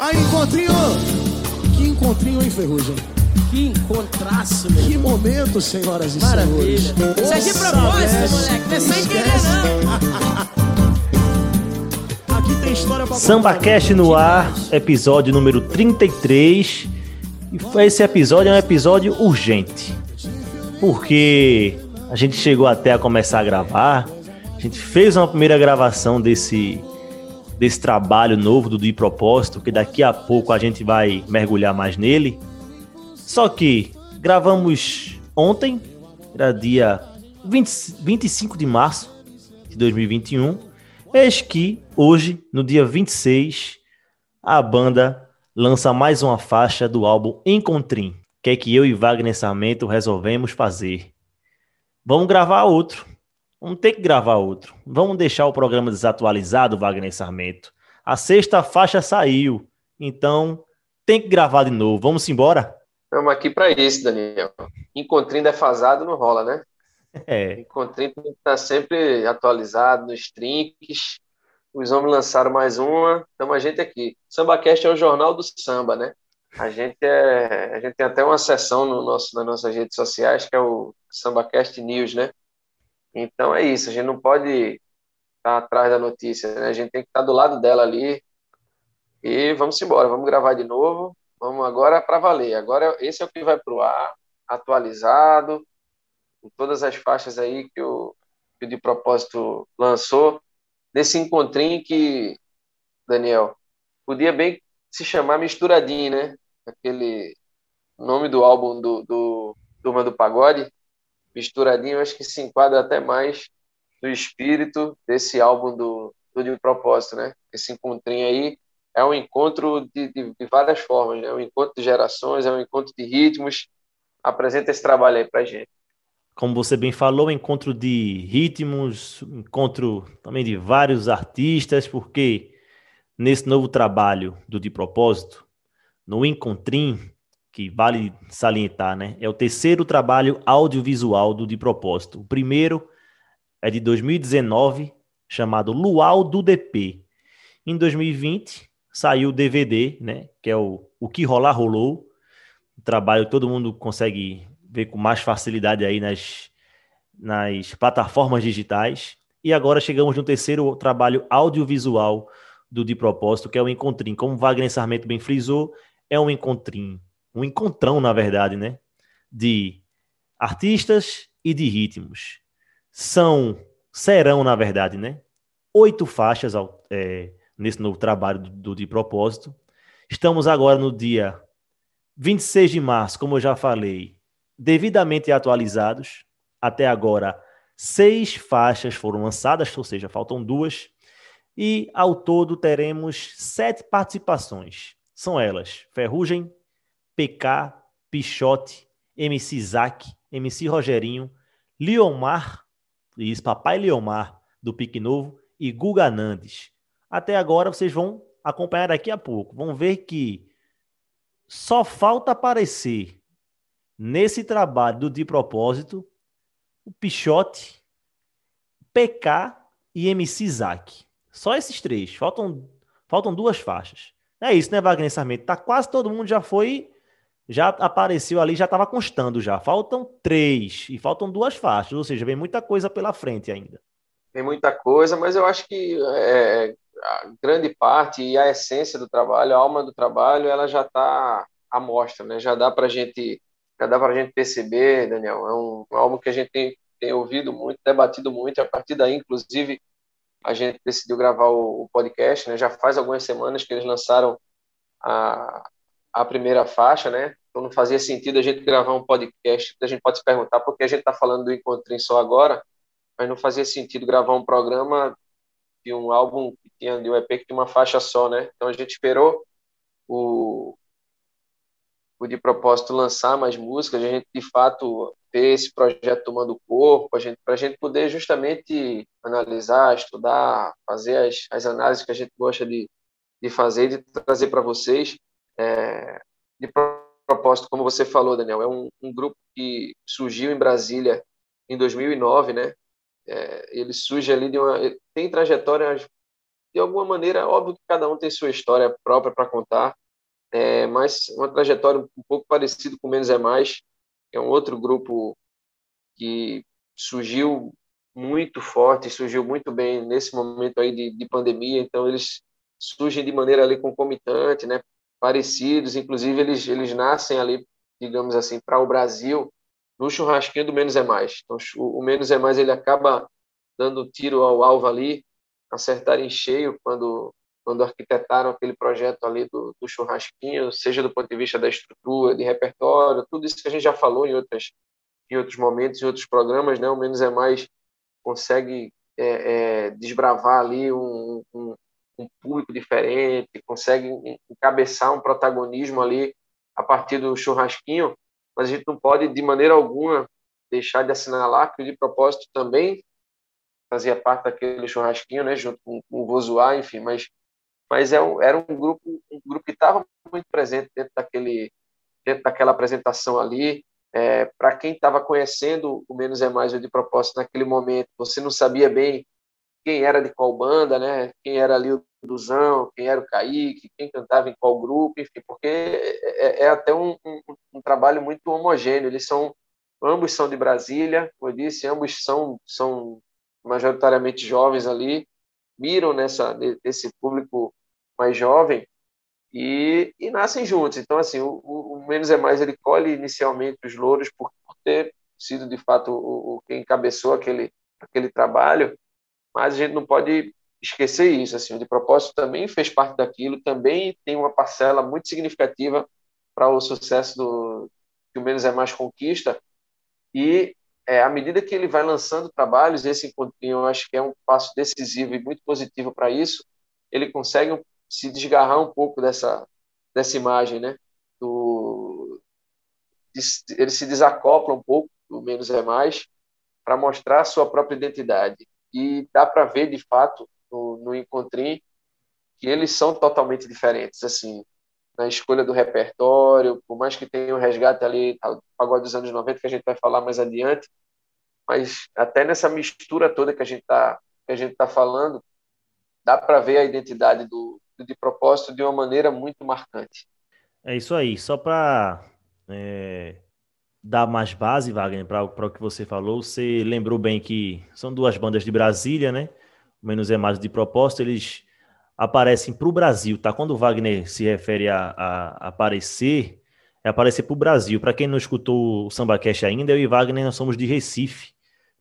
Aí, encontrinho! Que encontrinho, hein, Ferrugem? Que encontraço, meu. Que momento, senhoras e Maravilha. senhores. Isso é de propósito, moleque. Não é sem querer, não. Aqui tem história pra Samba contar, Cast no ar, episódio número 33. E esse episódio é um episódio urgente. Porque a gente chegou até a começar a gravar, a gente fez uma primeira gravação desse desse trabalho novo do De Propósito, que daqui a pouco a gente vai mergulhar mais nele. Só que gravamos ontem, era dia 20, 25 de março de 2021. Eis que hoje, no dia 26, a banda lança mais uma faixa do álbum Encontrim, que é que eu e Wagner Sarmento resolvemos fazer. Vamos gravar outro. Vamos ter que gravar outro. Vamos deixar o programa desatualizado, Wagner Sarmento. A sexta faixa saiu, então tem que gravar de novo. Vamos embora? Estamos aqui para isso, Daniel. Encontrinho defasado não rola, né? É. Encontrinho tem que estar sempre atualizado nos trinques. Os homens lançaram mais uma, então a gente aqui. SambaCast é o jornal do samba, né? A gente, é, a gente tem até uma seção no nosso, nas nossas redes sociais que é o SambaCast News, né? Então é isso, a gente não pode estar atrás da notícia, né? A gente tem que estar do lado dela ali. E vamos embora, vamos gravar de novo. Vamos agora para valer. Agora esse é o que vai para o ar, atualizado, com todas as faixas aí que o, que o De Propósito lançou. Nesse encontrinho que, Daniel, podia bem se chamar Misturadinho, né? Aquele nome do álbum do, do Turma do Pagode. Misturadinho, acho que se enquadra até mais no espírito desse álbum do, do De Propósito, né? Esse encontrinho aí é um encontro de, de, de várias formas, né? É um encontro de gerações, é um encontro de ritmos. Apresenta esse trabalho aí pra gente. Como você bem falou, encontro de ritmos, encontro também de vários artistas, porque nesse novo trabalho do De Propósito, no Encontrim, que vale salientar, né? É o terceiro trabalho audiovisual do De Propósito. O primeiro é de 2019, chamado Luau do DP. Em 2020, saiu o DVD, né? Que é o O Que Rolar Rolou. Um trabalho que todo mundo consegue ver com mais facilidade aí nas, nas plataformas digitais. E agora chegamos no terceiro trabalho audiovisual do De Propósito, que é o Encontrim. Como Wagner Sarmento bem frisou, é um encontrim, um encontrão, na verdade, né? De artistas e de ritmos. São, serão, na verdade, né? Oito faixas ao, é, nesse novo trabalho do, do De Propósito. Estamos agora no dia 26 de março, como eu já falei, devidamente atualizados. Até agora, seis faixas foram lançadas, ou seja, faltam duas. E ao todo teremos sete participações. São elas: Ferrugem, PK, Pichote, MC Zac, MC Rogerinho, Liomar, isso, Papai Liomar, do Pique Novo, e Guga Nandes. Até agora vocês vão acompanhar daqui a pouco. Vão ver que só falta aparecer nesse trabalho do De Propósito o Pichote, PK e MC Zac. Só esses três. Faltam, faltam duas faixas. É isso, né, Wagner Sarmento? Tá quase todo mundo já foi, já apareceu ali, já estava constando já. Faltam três e faltam duas faixas, ou seja, vem muita coisa pela frente ainda. Tem muita coisa, mas eu acho que é, a grande parte e a essência do trabalho, a alma do trabalho, ela já está à mostra, né? Já dá para gente, já dá para gente perceber, Daniel. É um, um álbum que a gente tem, tem ouvido muito, debatido muito. A partir daí, inclusive, a gente decidiu gravar o, o, podcast, né? Já faz algumas semanas que eles lançaram a, a primeira faixa, né? Então não fazia sentido a gente gravar um podcast. A gente pode se perguntar por que a gente está falando do Encontrinho só agora, mas não fazia sentido gravar um programa de um álbum que tinha de um EP que tinha uma faixa só, né? Então a gente esperou o, o de propósito lançar mais músicas, a gente de fato ter esse projeto tomando corpo, a gente, para a gente poder justamente analisar, estudar, fazer as, as análises que a gente gosta de, de fazer e de trazer para vocês. É, de propósito, como você falou, Daniel, é um, um grupo que surgiu em Brasília em 2009, né? É, ele surge ali de uma. Tem trajetória de alguma maneira, óbvio que cada um tem sua história própria para contar, é, mas uma trajetória um pouco parecida com Menos é Mais, que é um outro grupo que surgiu muito forte, surgiu muito bem nesse momento aí de, de pandemia, então eles surgem de maneira ali concomitante, né, parecidos, inclusive eles, eles nascem ali, digamos assim, para o Brasil, no churrasquinho do Menos é Mais. Então, o Menos é Mais ele acaba dando tiro ao alvo ali, acertar em cheio quando quando arquitetaram aquele projeto ali do, do, churrasquinho, seja do ponto de vista da estrutura, de repertório, tudo isso que a gente já falou em outras em outros momentos, em outros programas, né? O menos é mais consegue é, é, desbravar ali um, um, um, público diferente, consegue encabeçar um protagonismo ali a partir do churrasquinho, mas a gente não pode de maneira alguma deixar de assinalar que o de propósito também fazia parte daquele churrasquinho, né, junto com, com o Vozoar, enfim, mas mas é um, era um grupo um grupo que estava muito presente dentro daquele dentro daquela apresentação ali. É, para quem estava conhecendo o menos é mais o de propósito naquele momento você não sabia bem quem era de qual banda né quem era ali o Duzão quem era o Kaique quem cantava em qual grupo enfim porque é, é, é até um, um, um trabalho muito homogêneo eles são ambos são de Brasília como eu disse ambos são são majoritariamente jovens ali, miram nessa, nesse público mais jovem e, e nascem juntos. Então, assim, o, o, Menos é Mais, ele colhe inicialmente os louros por, por ter sido, de fato, o, o, quem encabeçou aquele, aquele trabalho, mas a gente não pode esquecer isso, assim, o de propósito também fez parte daquilo, também tem uma parcela muito significativa para o sucesso do que o Menos é Mais conquista, e é, à medida que ele vai lançando trabalhos, esse eu acho que é um passo decisivo e muito positivo para isso, ele consegue se desgarrar um pouco dessa, dessa imagem, né? Do, ele se desacopla um pouco do menos é mais para mostrar a sua própria identidade. E dá para ver, de fato, no, no Encontrinho, que eles são totalmente diferentes, assim, na escolha do repertório, por mais que tenha um resgate ali, o pagode dos anos 90, que a gente vai falar mais adiante, mas até nessa mistura toda que a gente está que a gente tá falando, dá para ver a identidade do, do de propósito de uma maneira muito marcante. É isso aí. Só para é, dar mais base, Wagner, para o que você falou, você lembrou bem que são duas bandas de Brasília, né? O Menos é Mais de propósito, eles aparecem para o Brasil, tá? Quando o Wagner se refere a, a, aparecer, é aparecer para o Brasil. Para quem não escutou o Samba Cash ainda, eu e Wagner nós somos de Recife,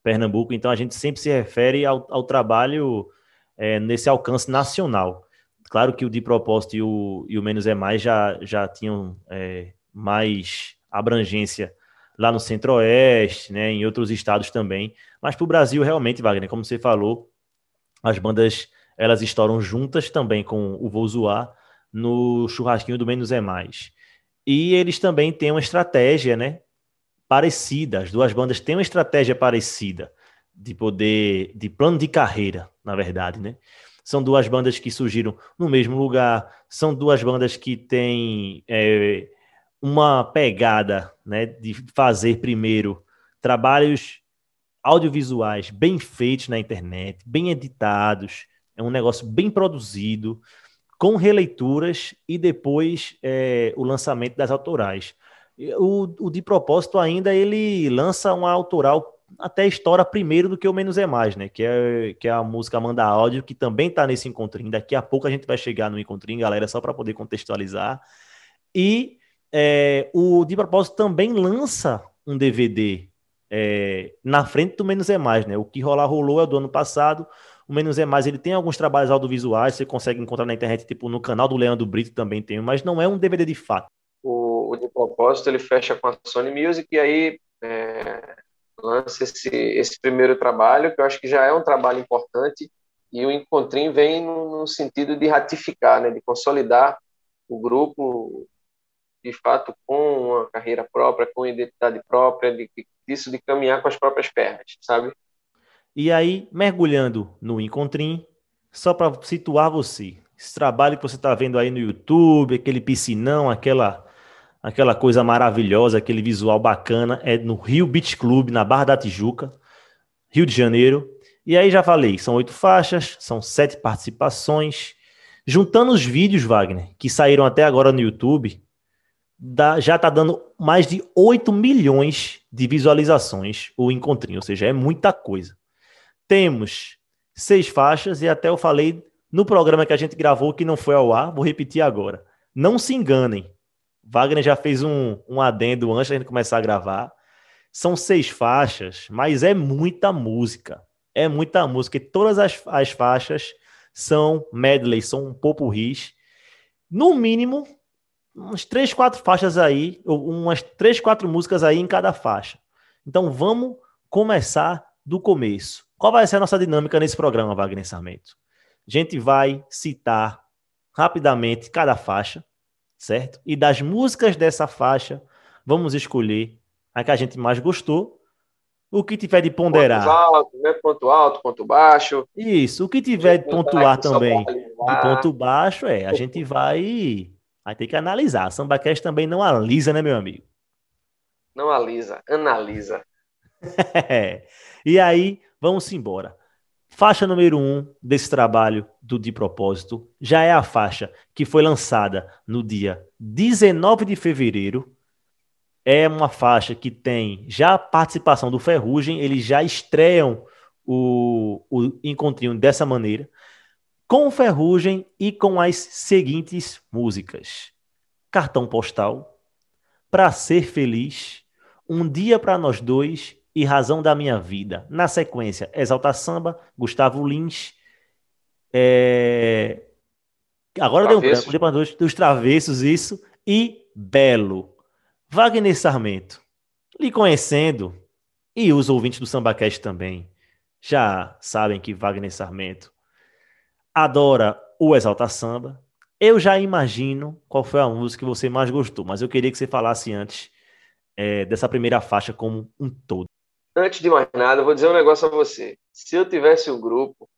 Pernambuco, então a gente sempre se refere ao, ao trabalho é, nesse alcance nacional. Claro que o de propósito e o, e o menos é mais já, já tinham é, mais abrangência lá no Centro-Oeste, né, em outros estados também. Mas para o Brasil, realmente, Wagner, como você falou, as bandas elas estouram juntas também com o Vou Zoar no churrasquinho do Menos é Mais. E eles também têm uma estratégia, né? Parecida. As duas bandas têm uma estratégia parecida de poder, de plano de carreira, na verdade, né? São duas bandas que surgiram no mesmo lugar, são duas bandas que têm é, uma pegada, né? De fazer primeiro trabalhos audiovisuais bem feitos na internet, bem editados, é um negócio bem produzido, com releituras e depois é, o lançamento das autorais. O, o, de propósito ainda ele lança uma autoral até estoura primeiro do que o Menos é Mais, né? Que é, que é a música Manda Áudio, que também tá nesse encontrinho. Daqui a pouco a gente vai chegar no encontrinho, galera, só para poder contextualizar. E é, o de propósito também lança um DVD é, na frente do Menos é Mais, né? O que rolar rolou é do ano passado. O Menos é Mais, ele tem alguns trabalhos audiovisuais, você consegue encontrar na internet, tipo no canal do Leandro Brito também tem, mas não é um DVD de fato. O, o de propósito, ele fecha com a Sony Music e aí é, lança esse, esse primeiro trabalho, que eu acho que já é um trabalho importante, e o Encontrinho vem no, no sentido de ratificar, né, de consolidar o grupo, de fato, com uma carreira própria, com identidade própria, de, disso de caminhar com as próprias pernas, sabe? E aí, mergulhando no Encontrim, só para situar você, esse trabalho que você está vendo aí no YouTube, aquele piscinão, aquela, aquela coisa maravilhosa, aquele visual bacana, é no Rio Beach Club, na Barra da Tijuca, Rio de Janeiro. E aí já falei, são oito faixas, são sete participações. Juntando os vídeos, Wagner, que saíram até agora no YouTube, dá, já está dando mais de 8 milhões de visualizações o encontrinho, ou seja, é muita coisa. Temos seis faixas e até eu falei no programa que a gente gravou que não foi ao ar, vou repetir agora. Não se enganem. Wagner já fez um, um adendo antes da gente começar a gravar. São seis faixas, mas é muita música. É muita música. E todas as, as faixas são medley, são popurris. No mínimo, umas três, quatro faixas aí, umas três, quatro músicas aí em cada faixa. Então vamos começar do começo. Qual vai ser a nossa dinâmica nesse programa, Wagner Sarmento? A gente vai citar rapidamente cada faixa, certo? E das músicas dessa faixa, vamos escolher a que a gente mais gostou, o que tiver de ponderar. Ponto alto, né? ponto alto, ponto baixo. Isso, o que tiver de pontuar também de ponto baixo, é, a gente vai, vai ter que analisar. A SambaCast também não alisa, né, meu amigo? Não alisa, analisa. é. E aí, vamos embora. Faixa número 1 um desse trabalho do De Propósito já é a faixa que foi lançada no dia 19 de fevereiro. É uma faixa que tem já a participação do Ferrugem, eles já estreiam o, o encontrinho dessa maneira, com Ferrugem e com as seguintes músicas: Cartão Postal, Pra Ser Feliz, Um Dia para Nós Dois e Razão da Minha Vida. Na sequência, Exalta Samba, Gustavo Lins. É... Agora deu um branco, depois dos Travessos, isso. E Belo. Wagner Sarmento. Lhe conhecendo, e os ouvintes do SambaCast também, já sabem que Wagner Sarmento adora o Exalta Samba. Eu já imagino qual foi a música que você mais gostou, mas eu queria que você falasse antes é, dessa primeira faixa como um todo. Antes de mais nada, eu vou dizer um negócio a você. Se eu tivesse um grupo,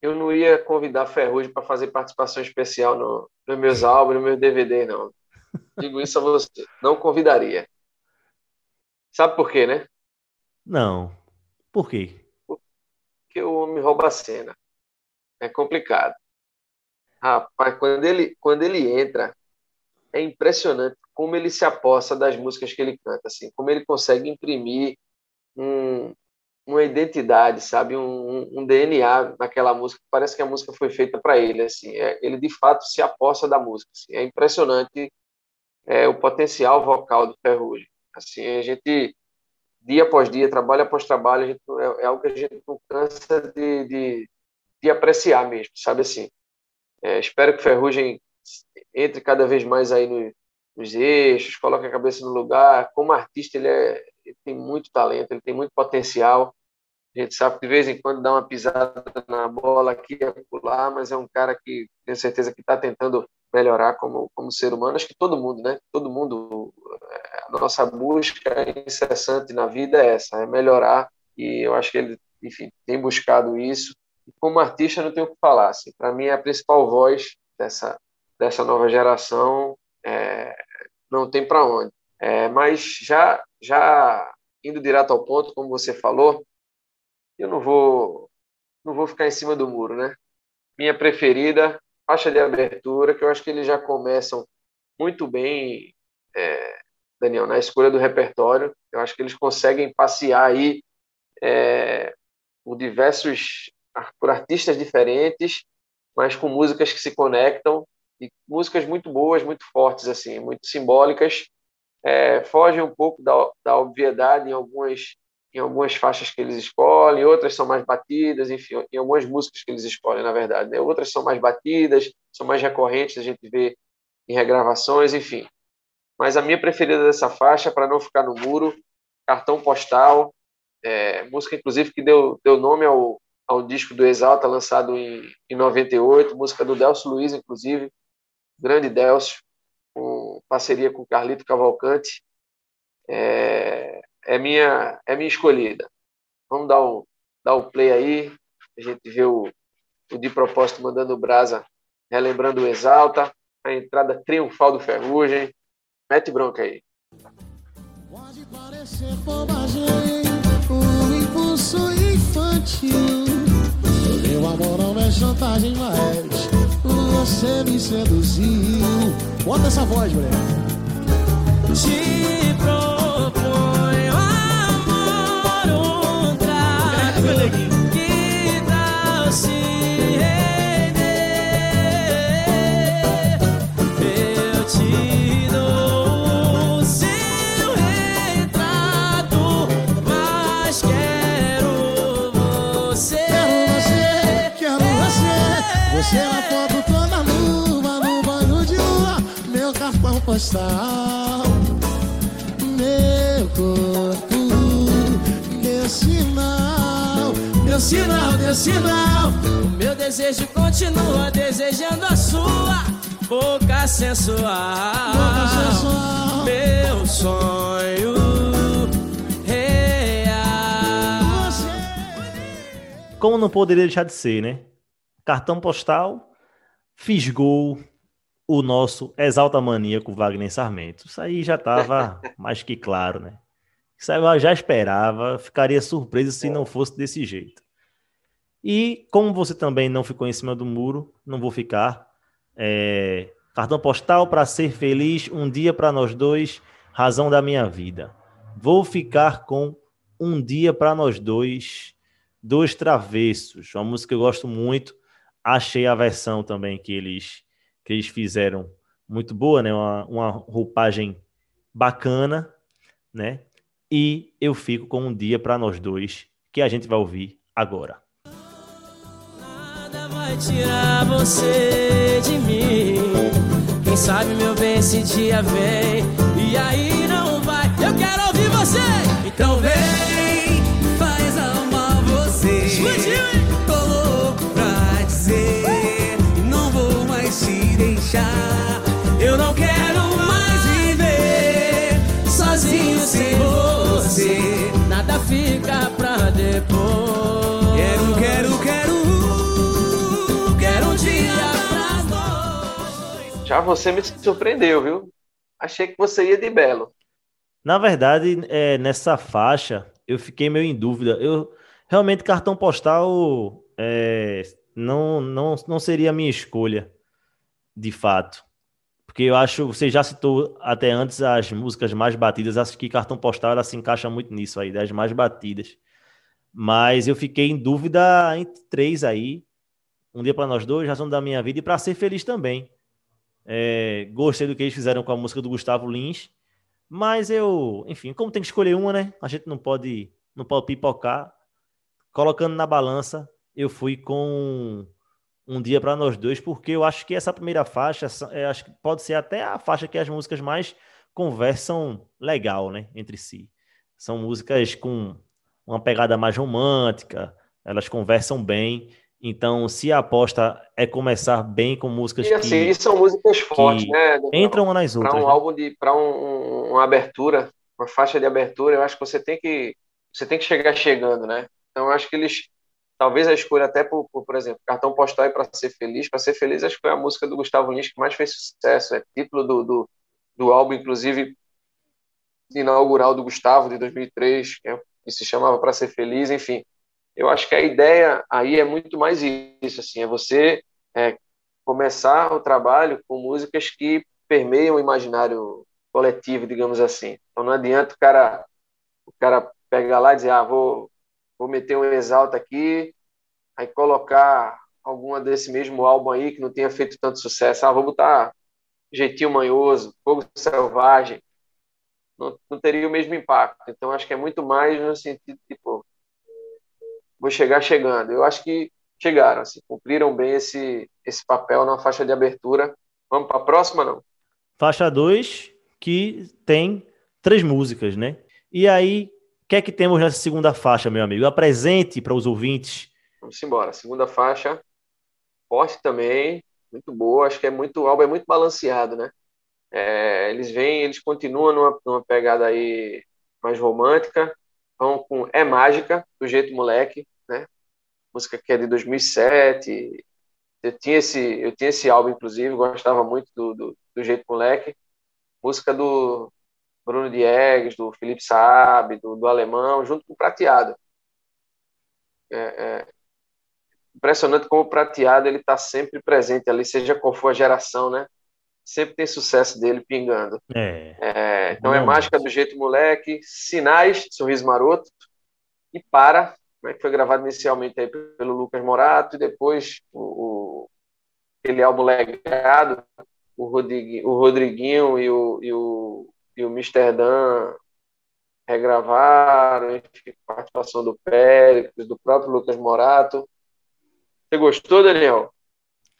eu não ia convidar Ferrugem para fazer participação especial no, nos meus álbuns, nos meus DVD, não. Digo isso a você. Não convidaria. Sabe por quê, né? Não. Por quê? Porque o homem rouba a cena. É complicado. Rapaz, quando ele, quando ele entra, é impressionante como ele se aposta das músicas que ele canta, assim, como ele consegue imprimir um, uma identidade, sabe, um, um, DNA naquela música. Parece que a música foi feita para ele, assim. É, ele de fato se aposta da música. Assim. É impressionante é, o potencial vocal do Ferrugem. Assim, a gente dia após dia, trabalho após trabalho, gente, é, é, algo que a gente não cansa de, de, de apreciar mesmo, sabe assim. É, espero que Ferrugem entre cada vez mais aí no, nos eixos, coloque a cabeça no lugar. Como artista, ele é, ele tem muito talento, ele tem muito potencial. A gente sabe que de vez em quando dá uma pisada na bola aqui e lá, mas é um cara que tenho certeza que está tentando melhorar como, como ser humano. Acho que todo mundo, né? Todo mundo, é, a nossa busca incessante na vida é essa, é melhorar. E eu acho que ele, enfim, tem buscado isso. E como artista, não tenho o que falar. Assim, Para mim, é a principal voz dessa, dessa nova geração. É, não tem para onde. É, mas já, já indo direto ao ponto, como você falou, eu não vou, não vou ficar em cima do muro, né? Minha preferida, faixa de abertura, que eu acho que eles já começam muito bem, é, Daniel, na escolha do repertório. Eu acho que eles conseguem passear aí é, por diversos por artistas diferentes, mas com músicas que se conectam e músicas muito boas, muito fortes assim, muito simbólicas é, fogem um pouco da, da obviedade em algumas em algumas faixas que eles escolhem, outras são mais batidas, enfim, em algumas músicas que eles escolhem, na verdade, né? outras são mais batidas, são mais recorrentes, a gente vê em regravações, enfim. Mas a minha preferida dessa faixa, para não ficar no muro, Cartão Postal, é, música inclusive que deu, deu nome ao, ao disco do Exalta, lançado em, em 98, música do Delcio Luiz, inclusive, grande Delcio, com parceria com Carlito Cavalcante, é, é minha é minha escolhida. Vamos dar o, dar o play aí, a gente vê o, o de propósito mandando brasa, relembrando o Exalta, a entrada triunfal do Ferrugem. Mete bronca aí. Pode parecer bobagem, impulso infantil. Meu amor não é chantagem, mas você me seduziu. Bota essa voz, mulher. Te proponho uma foto toda luva no banho de lua. Meu cartão postal. Meu corpo, meu sinal. Meu sinal, meu sinal. Meu desejo continua desejando a sua boca sensual. Boca sensual. Meu sonho. Como não poderia deixar de ser, né? Cartão postal fisgou o nosso exalta maníaco Wagner Sarmento. Isso aí já estava mais que claro, né? Isso aí eu já esperava, ficaria surpreso se não fosse desse jeito. E como você também não ficou em cima do muro, não vou ficar. É, cartão postal para ser feliz, um dia para nós dois, razão da minha vida. Vou ficar com um dia para nós dois, dois travessos, uma música que eu gosto muito. Achei a versão também que eles que eles fizeram muito boa, né? Uma, uma roupagem bacana, né? E eu fico com um dia para nós dois, que a gente vai ouvir agora. Nada vai tirar você de mim. Quem sabe, meu bem, esse dia vem. E aí não vai. Eu quero ouvir você. Então vem. Faz amar você. Explodiu, Eu não quero mais viver sozinho sem você. Nada fica pra depois. Quero, quero, quero. Quero um dia pra nós. Já você me surpreendeu, viu? Achei que você ia de belo. Na verdade, é, nessa faixa, eu fiquei meio em dúvida. Eu realmente cartão postal é, não, não, não seria a minha escolha, de fato. Porque eu acho, você já citou até antes as músicas mais batidas, acho que cartão postal ela se encaixa muito nisso aí, das mais batidas. Mas eu fiquei em dúvida entre três aí. Um dia para nós dois, razão da minha vida e para ser feliz também. É, gostei do que eles fizeram com a música do Gustavo Lins. Mas eu, enfim, como tem que escolher uma, né? A gente não pode, não pode pipocar. Colocando na balança, eu fui com um dia para nós dois, porque eu acho que essa primeira faixa, é, acho que pode ser até a faixa que as músicas mais conversam legal, né, entre si. São músicas com uma pegada mais romântica, elas conversam bem. Então, se a aposta é começar bem com músicas E assim, que, são músicas fortes, né? entram uma nas Para outras. um né? álbum de, para um- uma abertura, uma faixa de abertura, eu acho que você tem que, você tem que chegar chegando, né? Então, eu acho que eles, talvez a escolha até por, por, por exemplo, cartão postal e para ser feliz, para ser feliz, acho que foi a música do Gustavo Lins que mais fez sucesso, é título do, do, do álbum, inclusive inaugural do Gustavo de 2003, que, é- que se chamava Para Ser Feliz, enfim. Eu acho que a ideia aí é muito mais isso, assim, é você é, começar o trabalho com músicas que permeiam o imaginário coletivo, digamos assim. Então não adianta o cara, o cara pegar lá e dizer, ah, vou, vou meter um exalta aqui, aí colocar alguma desse mesmo álbum aí que não tenha feito tanto sucesso. Ah, vou botar Jeitinho Manhoso, Fogo Selvagem. Não, não teria o mesmo impacto. Então acho que é muito mais no sentido, tipo, vou chegar chegando. Eu acho que chegaram, assim, cumpriram bem esse, esse papel na faixa de abertura. Vamos para a próxima, não? Faixa 2, que tem três músicas, né? E aí, que é que temos nessa segunda faixa, meu amigo? Apresente para os ouvintes. Vamos embora. Segunda faixa, forte também, muito boa. Acho que é muito, o álbum é muito balanceado, né? É, eles vêm, eles continuam numa, numa pegada aí mais romântica, vão com É Mágica, do jeito moleque, né? Música que é de 2007. Eu tinha esse, eu tinha esse álbum, inclusive, gostava muito do, do, do jeito moleque. Música do Bruno Diegues, do Felipe Saab, do, do Alemão, junto com o Prateado. É, é impressionante como o prateado ele está sempre presente ali, seja qual for a geração, né? Sempre tem sucesso dele pingando. É. é então é mágica do jeito moleque, sinais, sorriso maroto e para, né, que foi gravado inicialmente aí pelo Lucas Morato e depois o, o aquele álbum legado, o Rodriguinho, o Rodriguinho e o, e o, e o Mr. Dan regravaram, enfim, participação do Péricles, do próprio Lucas Morato. Você gostou, Daniel?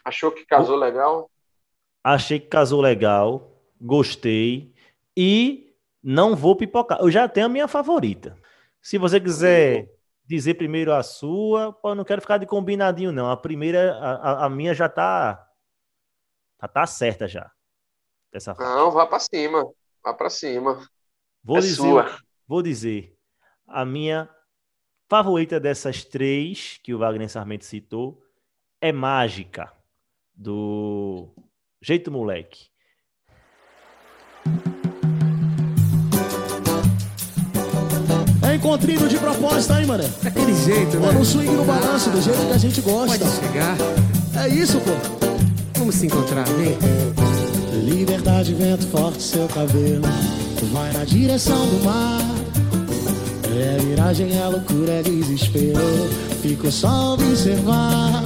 Achou que casou legal? Achei que casou legal, gostei e não vou pipocar. Eu já tenho a minha favorita. Se você quiser dizer primeiro a sua, eu não quero ficar de combinadinho, não. A primeira, a, a minha já tá, tá, tá certa já. Dessa não, vá para cima. Vá para cima. Vou é dizer, sua. Vou dizer, a minha favorita dessas três que o Wagner Sarmento citou é Mágica, do Jeito Moleque. É encontrinho de propósito aí, mané. Daquele jeito, né? no swing, no balanço, do jeito que a gente gosta. Pode chegar. É isso, pô. Vamos se encontrar, vem. Liberdade, vento forte, seu cabelo vai na direção do mar. É miragem, é loucura, é desespero. Fico só observar.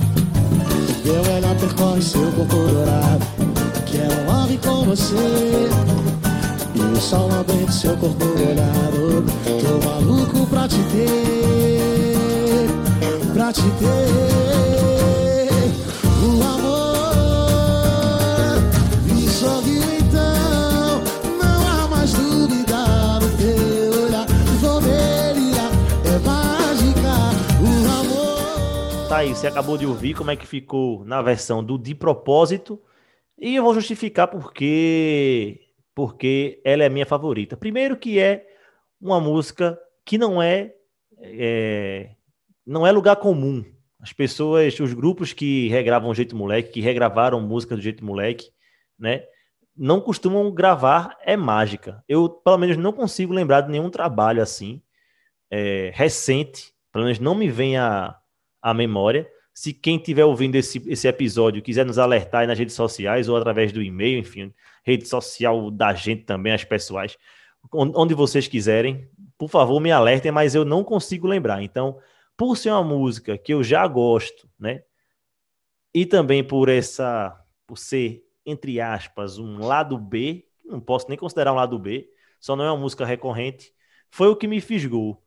Meu melhor percorre seu corpo dourado. Quero love com você. E o sol lambendo seu corpo molhado. Tô maluco pra te ter. Pra te ter. Tá aí, você acabou de ouvir como é que ficou na versão do De Propósito. E eu vou justificar porque porque ela é minha favorita. Primeiro que é uma música que não é, é não é lugar comum. As pessoas, os grupos que regravam Jeito Moleque, que regravaram música do Jeito Moleque, né? Não costumam gravar é mágica. Eu, pelo menos, não consigo lembrar de nenhum trabalho assim, é, recente. Pelo menos não me vem a, a memória. Se quem estiver ouvindo esse, esse episódio quiser nos alertar nas redes sociais ou através do e-mail, enfim, rede social da gente também, as pessoais, onde vocês quiserem, por favor, me alertem, mas eu não consigo lembrar. Então, por ser uma música que eu já gosto, né? E também por essa, por ser, entre aspas, um lado B, não posso nem considerar um lado B, só não é uma música recorrente, foi o que me fisgou.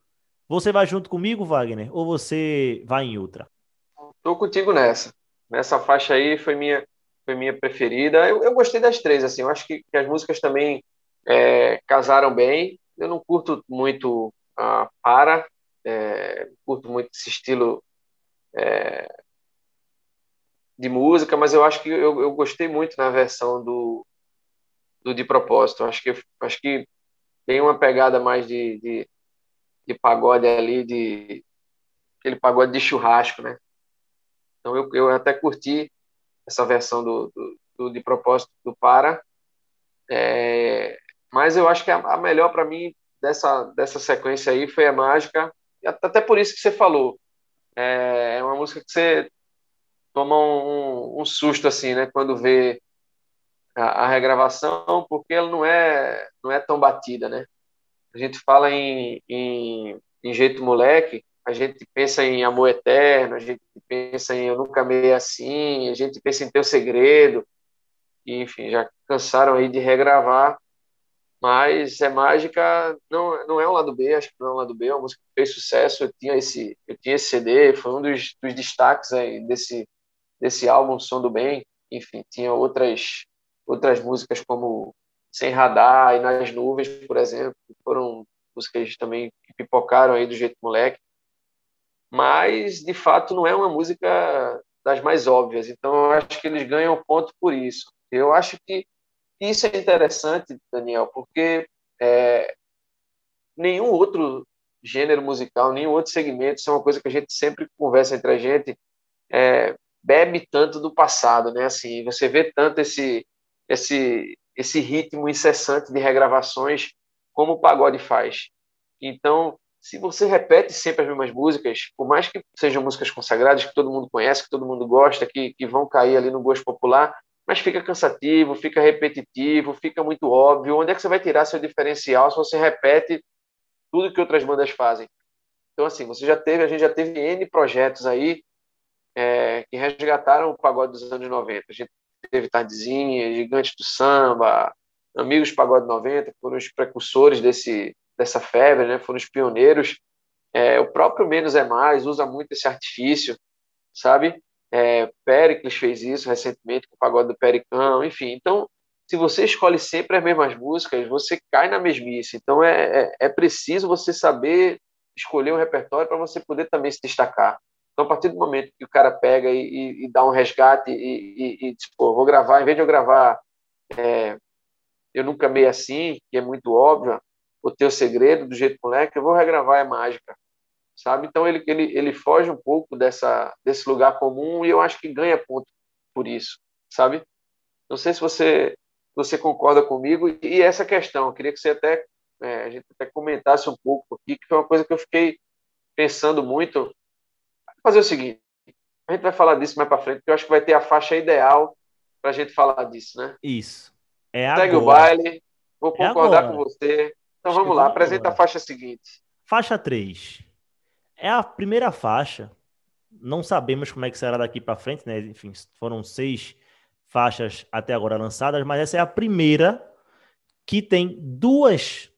Você vai junto comigo, Wagner, ou você vai em outra? Tô contigo nessa. Nessa faixa aí foi minha, foi minha preferida. Eu, eu gostei das três, assim. Eu acho que, que as músicas também é, casaram bem. Eu não curto muito a para, é, curto muito esse estilo é, de música, mas eu acho que eu, eu gostei muito na versão do, do de propósito. Acho que acho que tem uma pegada mais de, de de pagode ali, de aquele pagode de churrasco, né? Então eu, eu até curti essa versão do, do, do de propósito do Para, é, mas eu acho que a, a melhor para mim dessa, dessa sequência aí foi a Mágica, até por isso que você falou. É, é uma música que você toma um, um, susto assim, né? Quando vê a, a, regravação, porque ela não é não é tão batida, né? A gente fala em, em, em jeito moleque, a gente pensa em amor eterno, a gente pensa em eu nunca amei assim, a gente pensa em teu segredo, e, enfim, já cansaram aí de regravar, mas é mágica, não, não é um lado B, acho que não é um lado B, é uma música que fez sucesso, eu tinha esse, eu tinha esse CD, foi um dos, dos destaques aí desse, desse álbum, Som do Bem, enfim, tinha outras, outras músicas como sem radar e nas nuvens, por exemplo, foram músicas também que pipocaram aí do jeito moleque. Mas, de fato, não é uma música das mais óbvias. Então, eu acho que eles ganham ponto por isso. Eu acho que isso é interessante, Daniel, porque é, nenhum outro gênero musical, nenhum outro segmento, isso é uma coisa que a gente sempre conversa entre a gente, é, bebe tanto do passado, né? Assim, você vê tanto esse esse esse ritmo incessante de regravações como o pagode faz. Então, se você repete sempre as mesmas músicas, por mais que sejam músicas consagradas, que todo mundo conhece, que todo mundo gosta, que, que vão cair ali no gosto popular, mas fica cansativo, fica repetitivo, fica muito óbvio. Onde é que você vai tirar seu diferencial se você repete tudo que outras bandas fazem? Então, assim, você já teve, a gente já teve N projetos aí é, que resgataram o pagode dos anos 90. A gente teve Tardezinha, Gigantes do Samba, Amigos Pagode 90, foram os precursores desse, dessa febre, né? foram os pioneiros. É, o próprio Menos é Mais usa muito esse artifício, sabe? É, Pericles fez isso recentemente com o pagode do Pericão, enfim. Então, se você escolhe sempre as mesmas músicas, você cai na mesmice. Então, é, é, é preciso você saber escolher um repertório para você poder também se destacar. Então, a partir do momento que o cara pega e, e, e dá um resgate e, e, e tipo, vou gravar, em vez de eu gravar é, Eu Nunca Amei Assim, que é muito óbvio, o teu segredo, do jeito moleque, eu vou regravar é mágica, sabe? Então ele, ele, ele foge um pouco dessa, desse lugar comum e eu acho que ganha ponto por isso, sabe? Não sei se você, você concorda comigo e essa questão, eu queria que você até, é, a gente até comentasse um pouco aqui, que foi uma coisa que eu fiquei pensando muito. Fazer o seguinte, a gente vai falar disso mais para frente, porque eu acho que vai ter a faixa ideal para a gente falar disso, né? Isso. É Segue agora. o baile, vou É concordar agora. com você. Então Acho vamos lá, apresenta a agora. faixa seguinte. Faixa 3. É a primeira faixa. Não sabemos como é que será daqui para frente, né? Enfim, foram seis faixas até agora lançadas, mas essa é a primeira que tem duas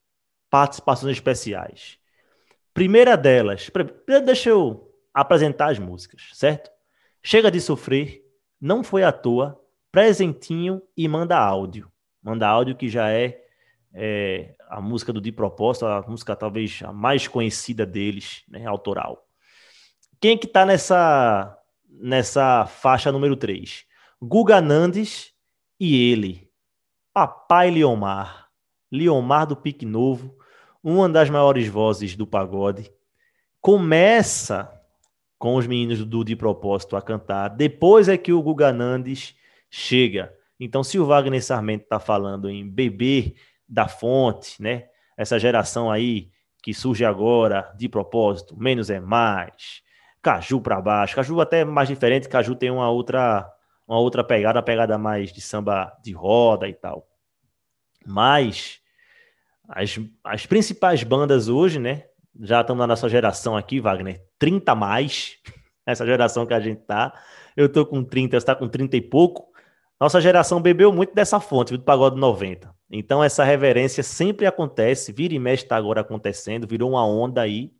participações especiais. Primeira delas, deixa eu apresentar as músicas, certo? Chega de sofrer, não foi à toa, presentinho e manda áudio. Manda áudio que já é é, a música do De Propósito, a música talvez a mais conhecida deles, né, autoral. Quem que tá nessa, nessa faixa número 3? Guga Nandes e ele, Papai Liomar, Liomar do Pique Novo, uma das maiores vozes do pagode, começa com os meninos do De Propósito a cantar, depois é que o Guga Nandes chega. Então, se o Wagner Sarmento está falando em beber da fonte, né? Essa geração aí que surge agora de propósito, menos é mais, Caju para baixo, Caju até mais diferente, Caju tem uma outra uma outra pegada, pegada mais de samba de roda e tal. Mas as, as principais bandas hoje, né? Já estamos na nossa geração aqui, Wagner, 30 a mais, essa geração que a gente tá. Eu tô com 30, você tá com 30 e pouco. Nossa geração bebeu muito dessa fonte, do pagode 90. Então essa reverência sempre acontece, vira e mexe está agora acontecendo, virou uma onda aí.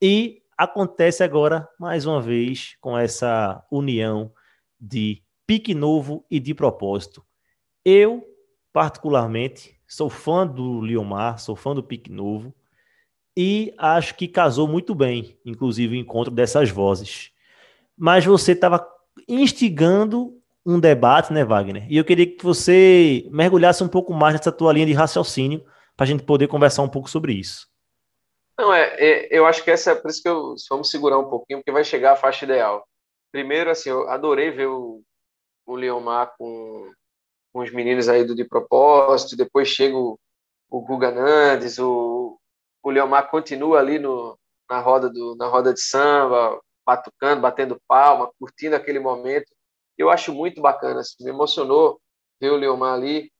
E acontece agora, mais uma vez, com essa união de pique novo e de propósito. Eu, particularmente, sou fã do Liomar, sou fã do pique novo e acho que casou muito bem, inclusive o encontro dessas vozes. Mas você estava instigando um debate, né, Wagner? E eu queria que você mergulhasse um pouco mais nessa tua linha de raciocínio para a gente poder conversar um pouco sobre isso. Não, é, é, eu acho que essa é por isso que eu vamos segurar um pouquinho, porque vai chegar a faixa ideal. Primeiro, assim, eu adorei ver o, o Leomar com, com os meninos aí do De Propósito, depois chega o, o Guga Nandes, o, o Leomar continua ali no, na, roda do, na roda de samba, batucando, batendo palma, curtindo aquele momento. Eu acho muito bacana, assim, me emocionou ver o Leomar ali,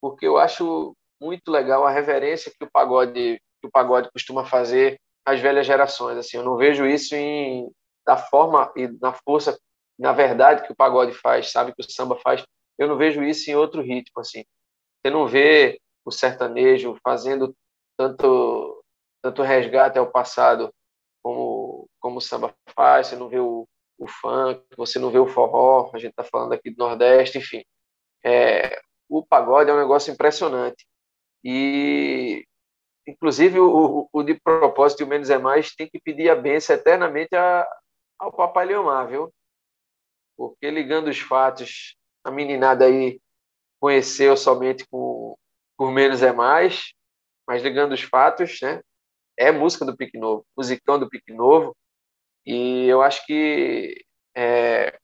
porque eu acho muito legal a reverência que o pagode que o pagode costuma fazer às velhas gerações. Assim, eu não vejo isso em da forma e na força, na verdade que o pagode faz, sabe que o samba faz. Eu não vejo isso em outro ritmo assim. Você não vê o sertanejo fazendo tanto tanto resgate ao passado como como o samba faz. Você não vê o, o funk, você não vê o forró. A gente está falando aqui do Nordeste, enfim. É, o pagode é um negócio impressionante. E Inclusive, o, o, de propósito e o menos é mais tem que pedir a benção eternamente a, ao Papai Leomar, viu? Porque ligando os fatos, a meninada aí conheceu somente com, por menos é mais, mas ligando os fatos, né? É música do Pique Novo, musicão do Pique Novo. E eu acho que é,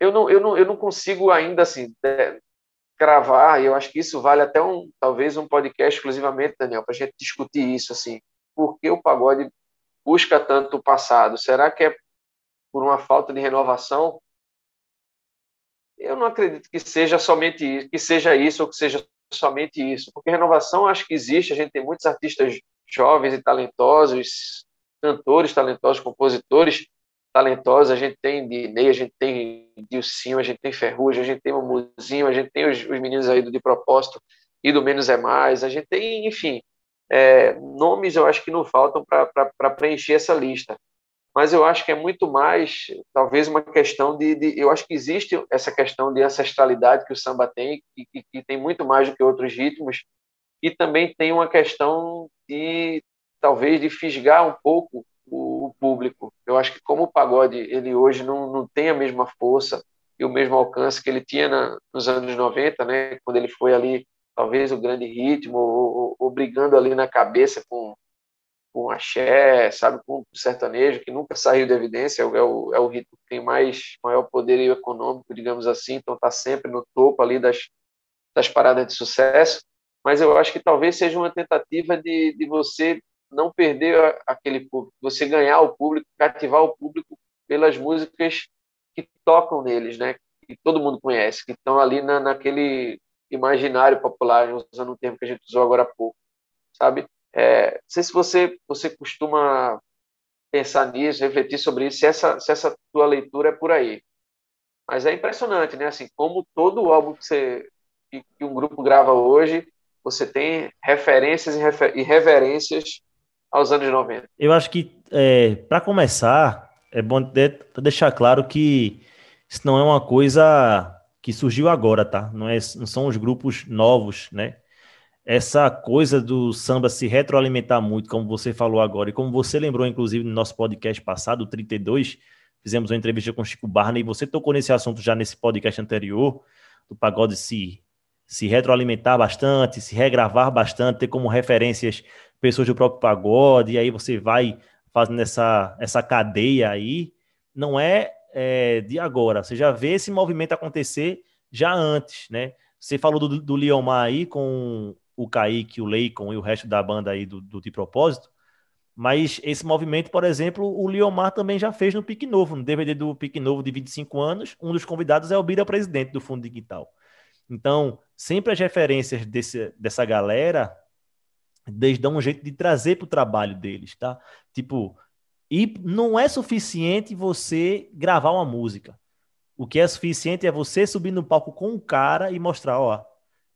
eu, não, eu, não, eu não consigo ainda assim cravar, e eu acho que isso vale até um talvez um podcast exclusivamente, Daniel, para a gente discutir isso assim. por que o pagode busca tanto o passado? Será que é por uma falta de renovação? Eu não acredito que seja somente isso, que seja isso ou que seja somente isso, porque renovação acho que existe, a gente tem muitos artistas jovens e talentosos, cantores talentosos, compositores talentosos, a gente tem Dinei, a gente tem Dilcinho, a gente tem Ferrugem, a gente tem Mumuzinho, a gente tem os, os meninos aí do De Propósito e do Menos é Mais, a gente tem, enfim, é, nomes eu acho que não faltam para preencher essa lista. Mas eu acho que é muito mais, talvez, uma questão de, de, Eu acho que existe essa questão de ancestralidade que o samba tem, que, que tem muito mais do que outros ritmos, e também tem uma questão de, talvez, de fisgar um pouco o, o público. Eu acho que, como o pagode ele hoje não, não tem a mesma força e o mesmo alcance que ele tinha na, nos anos 90, né, quando ele foi ali talvez o grande ritmo, ou, ou, brigando ali na cabeça com, com axé, sabe, com sertanejo, que nunca saiu da evidência, é o, é o ritmo que tem mais maior poder econômico, digamos assim, então está sempre no topo ali das, das paradas de sucesso, mas eu acho que talvez seja uma tentativa de, de você não perder aquele público, você ganhar o público, cativar o público pelas músicas que tocam neles, né? Que todo mundo conhece, que estão ali na, naquele imaginário popular, usando um termo que a gente usou agora há pouco, sabe? É, não sei se você, você costuma pensar nisso, refletir sobre isso, se essa, se essa tua leitura é por aí. Mas é impressionante, né? Assim, como todo álbum que, você, que, que um grupo grava hoje, você tem referências e, refer, e reverências aos anos 90. Eu acho que, é, para começar, é bom deixar claro que isso não é uma coisa que surgiu agora, tá? Não, é, não são os grupos novos, né? Essa coisa do samba se retroalimentar muito, como você falou agora, e como você lembrou, inclusive, no nosso podcast passado, o 32, fizemos uma entrevista com o Chico Barney, e você tocou nesse assunto já nesse podcast anterior, do pagode se, se retroalimentar bastante, se regravar bastante, ter como referências pessoas do próprio pagode, e aí você vai fazendo essa, essa cadeia aí. Não é é, de agora. Você já vê esse movimento acontecer já antes, né? Você falou do, do Liomar aí com o Kaique, o Leicon e o resto da banda aí do, do De Propósito, mas esse movimento, por exemplo, o Liomar também já fez no Pique Novo, no DVD do Pique Novo de 25 anos, um dos convidados é o Bira Presidente do Fundo Digital. Então, sempre as referências desse, dessa galera, eles dão um jeito de trazer para o trabalho deles, tá? Tipo, e não é suficiente você gravar uma música. O que é suficiente é você subir no palco com um cara e mostrar, ó,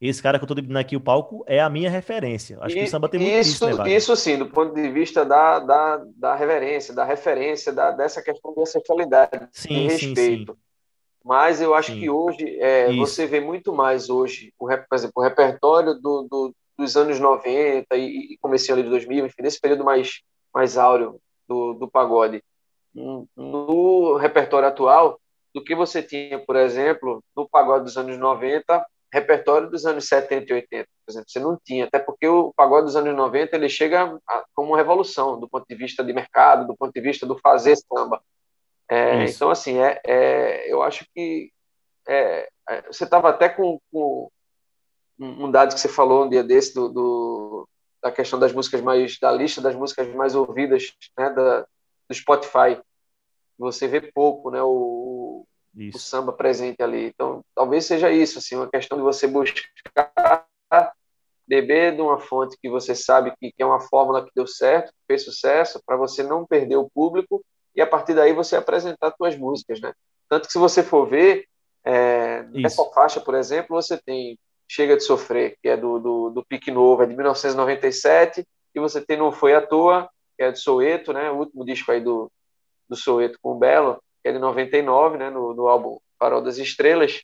esse cara que eu tô dividindo aqui o palco é a minha referência. Acho e, que o samba tem muito isso, isso, né, Isso sim, do ponto de vista da, da, da reverência, da referência, da, dessa questão da sexualidade, sim, de respeito. Sim, sim. Mas eu acho sim. que hoje é, você vê muito mais hoje, o, por exemplo, o repertório do, do, dos anos 90 e, e comecinho ali de 2000, enfim, nesse período mais, mais áureo do, do pagode no repertório atual do que você tinha, por exemplo, no pagode dos anos 90, repertório dos anos 70 e 80, por exemplo. Você não tinha, até porque o pagode dos anos 90 ele chega a, como uma revolução do ponto de vista de mercado, do ponto de vista do fazer samba. É, então, assim, é, é, eu acho que é, é você estava até com, com, um dado que você falou um dia desse do, do da questão das músicas mais da lista das músicas mais ouvidas né, da, do Spotify você vê pouco né o, o, samba presente ali. Então talvez seja isso assim uma questão de você buscar beber de uma fonte que você sabe que, que é uma fórmula que deu certo que fez sucesso para você não perder o público e a partir daí você apresentar suas músicas né? Tanto que se você for ver é, nessa faixa por exemplo você tem Chega de Sofrer, que é do, do, do Pique Novo, é de 1997, e você tem Não Foi à Toa, que é de Soeto, né, o último disco aí do, do Soeto com o Belo, que é de 99, né, no, no álbum Farol das Estrelas,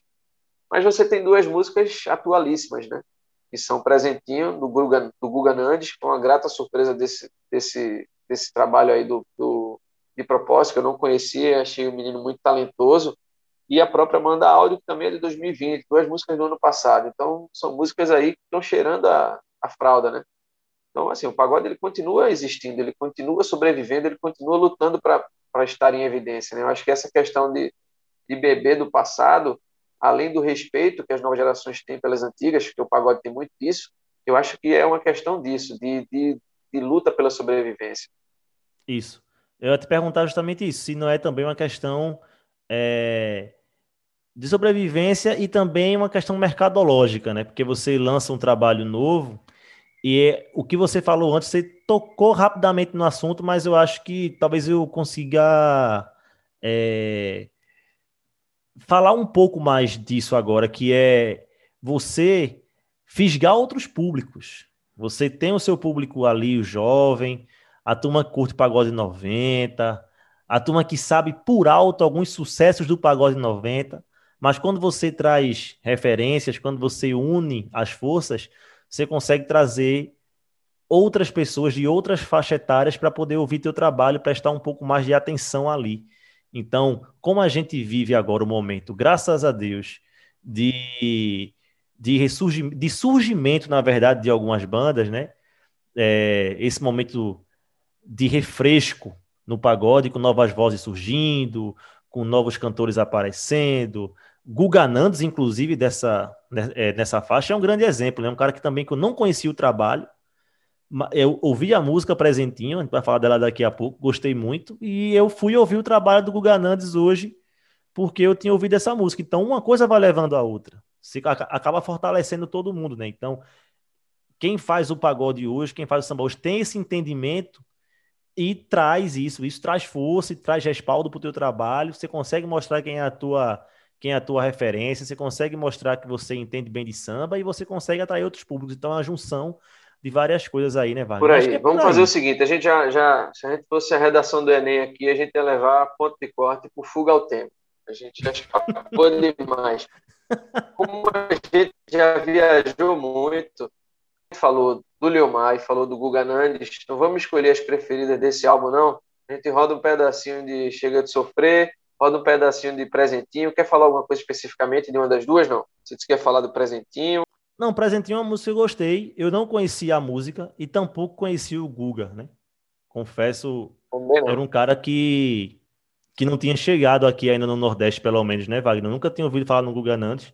mas você tem duas músicas atualíssimas, né, que são Presentinho, do Guga, do Guga Nandes, com uma grata surpresa desse, desse, desse trabalho aí do, do, de propósito, que eu não conhecia, achei o um menino muito talentoso, e a própria Manda Áudio, que também é de 2020, duas músicas do ano passado. Então, são músicas aí que estão cheirando a, a fralda, né? Então, assim, o pagode ele continua existindo, ele continua sobrevivendo, ele continua lutando para estar em evidência, né? Eu acho que essa questão de, de beber do passado, além do respeito que as novas gerações têm pelas antigas, que o pagode tem muito disso, eu acho que é uma questão disso, de, de de luta pela sobrevivência. Isso. Eu ia te perguntar justamente isso, se não é também uma questão é, de sobrevivência e também uma questão mercadológica, né? Porque você lança um trabalho novo e o que você falou antes, você tocou rapidamente no assunto, mas eu acho que talvez eu consiga é, falar um pouco mais disso agora, que é você fisgar outros públicos. Você tem o seu público ali, o jovem, a turma que curte pagode 90, a turma que sabe por alto alguns sucessos do pagode 90, mas quando você traz referências, quando você une as forças, você consegue trazer outras pessoas de outras faixas etárias para poder ouvir teu trabalho, prestar um pouco mais de atenção ali. Então, como a gente vive agora o momento, graças a Deus, de, de, ressurgimento, de surgimento, na verdade, de algumas bandas, né? É, esse momento de refresco no pagode, com novas vozes surgindo, com novos cantores aparecendo. Guga Nandes, inclusive, dessa, nessa faixa, é um grande exemplo. É né? um cara que também que eu não conhecia o trabalho, eu ouvi a música Presentinho, a gente vai falar dela daqui a pouco, gostei muito, e eu fui ouvir o trabalho do Guga Nandes hoje, porque eu tinha ouvido essa música. Então, uma coisa vai levando a outra. Se, acaba fortalecendo todo mundo, né? Então, quem faz o pagode hoje, quem faz o samba hoje, tem esse entendimento e traz isso. Isso traz força e traz respaldo para o teu trabalho. Você consegue mostrar quem é a tua quem é a tua referência, você consegue mostrar que você entende bem de samba e você consegue atrair outros públicos. Então, é uma junção de várias coisas aí, né, Wagner? Por aí. É Vamos por fazer aí. o seguinte: a gente já, já, se a gente fosse a redação do Enem aqui, a gente ia levar ponto de corte por fuga ao tempo. A gente já escapou demais. Como a gente já viajou muito, falou do Leomar e falou do Guga Nandes, não vamos escolher as preferidas desse álbum, não. A gente roda um pedacinho de Chega de Sofrer, roda um pedacinho de Presentinho. Quer falar alguma coisa especificamente de uma das duas, não? Se você quer falar do Presentinho. Não, Presentinho é uma música que eu gostei. Eu não conhecia a música e tampouco conhecia o Guga, né? Confesso, era um cara que que não tinha chegado aqui ainda no Nordeste, pelo menos, né, Wagner? Eu nunca tinha ouvido falar no Guga Nantes.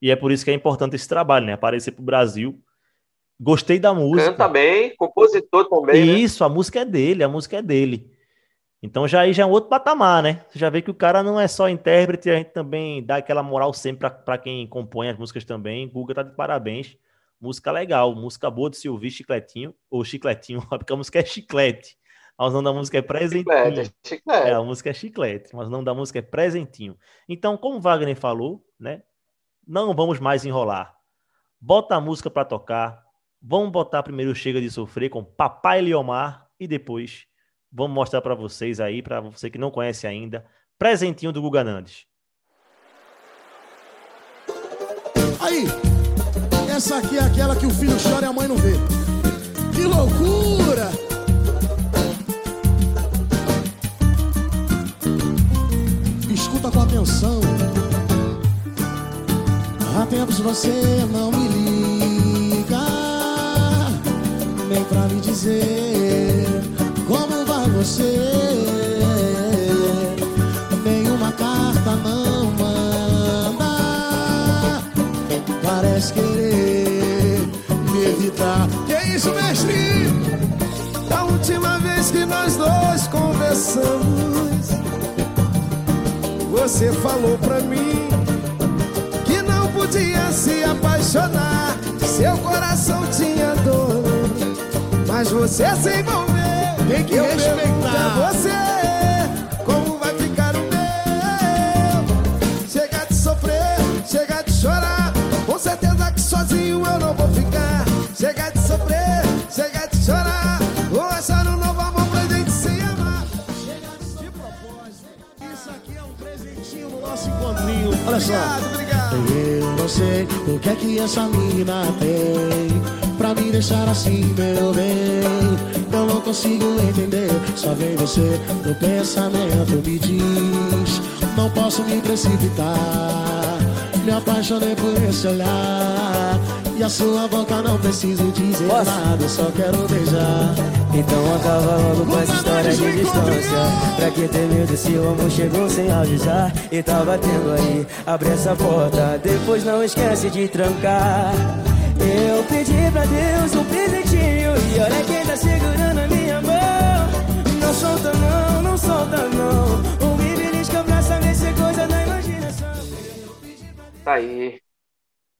E é por isso que é importante esse trabalho, né? Aparecer pro Brasil. Gostei da música. Canta bem, compositor também. Né? Isso, né? a música é dele, a música é dele. Então já aí já é um outro patamar, né? Você já vê que o cara não é só intérprete, a gente também dá aquela moral sempre para quem compõe as músicas também. Guga tá de parabéns. Música legal, música boa de se ouvir, chicletinho, ou chicletinho, porque a música é chiclete. Mas o nome da música é presentinho. Chiclete, é, chiclete. é, a música é chiclete, mas o nome da música é presentinho. Então, como o Wagner falou, né? Não vamos mais enrolar. Bota a música para tocar. Vamos botar primeiro Chega de Sofrer com Papai Leomar e depois Vamos mostrar para vocês aí, para você que não conhece ainda, presentinho do Guga Nandes. Aí, essa aqui é aquela que o filho chora e a mãe não vê. Que loucura! Escuta com atenção. Há tempos você não me liga, nem pra me dizer você. Nenhuma carta não manda. Parece querer me evitar. Que é isso, mestre? Da última vez que nós dois conversamos, você falou pra mim que não podia se apaixonar. Seu coração tinha dor, mas você se envolveu. Tem que eu respeitar. você, como vai ficar o meu? Chega de sofrer, chega de chorar. Com certeza que sozinho eu não vou ficar. Chega de sofrer, chega de chorar. Vou achar um novo amor pra gente se amar. Chega de propósito. Isso aqui é um presentinho no nosso encontrinho. Olha só. Obrigado, obrigado. Eu não sei o que é que essa mina tem pra me deixar assim, meu bem eu não consigo entender. Só vem você no pensamento, me diz. Não posso me precipitar. Me apaixonei por esse olhar. E a sua boca não preciso dizer Posso? nada, eu só quero beijar. Então acaba logo com essa história de distância Pra que ter medo se o amor chegou sem avisar E tá batendo aí, abre essa porta Depois não esquece de trancar Eu pedi pra Deus um presentinho E olha quem tá segurando a minha mão. Não solta não, não solta não. O me belisca pra saber se é coisa da imaginação. Tá aí.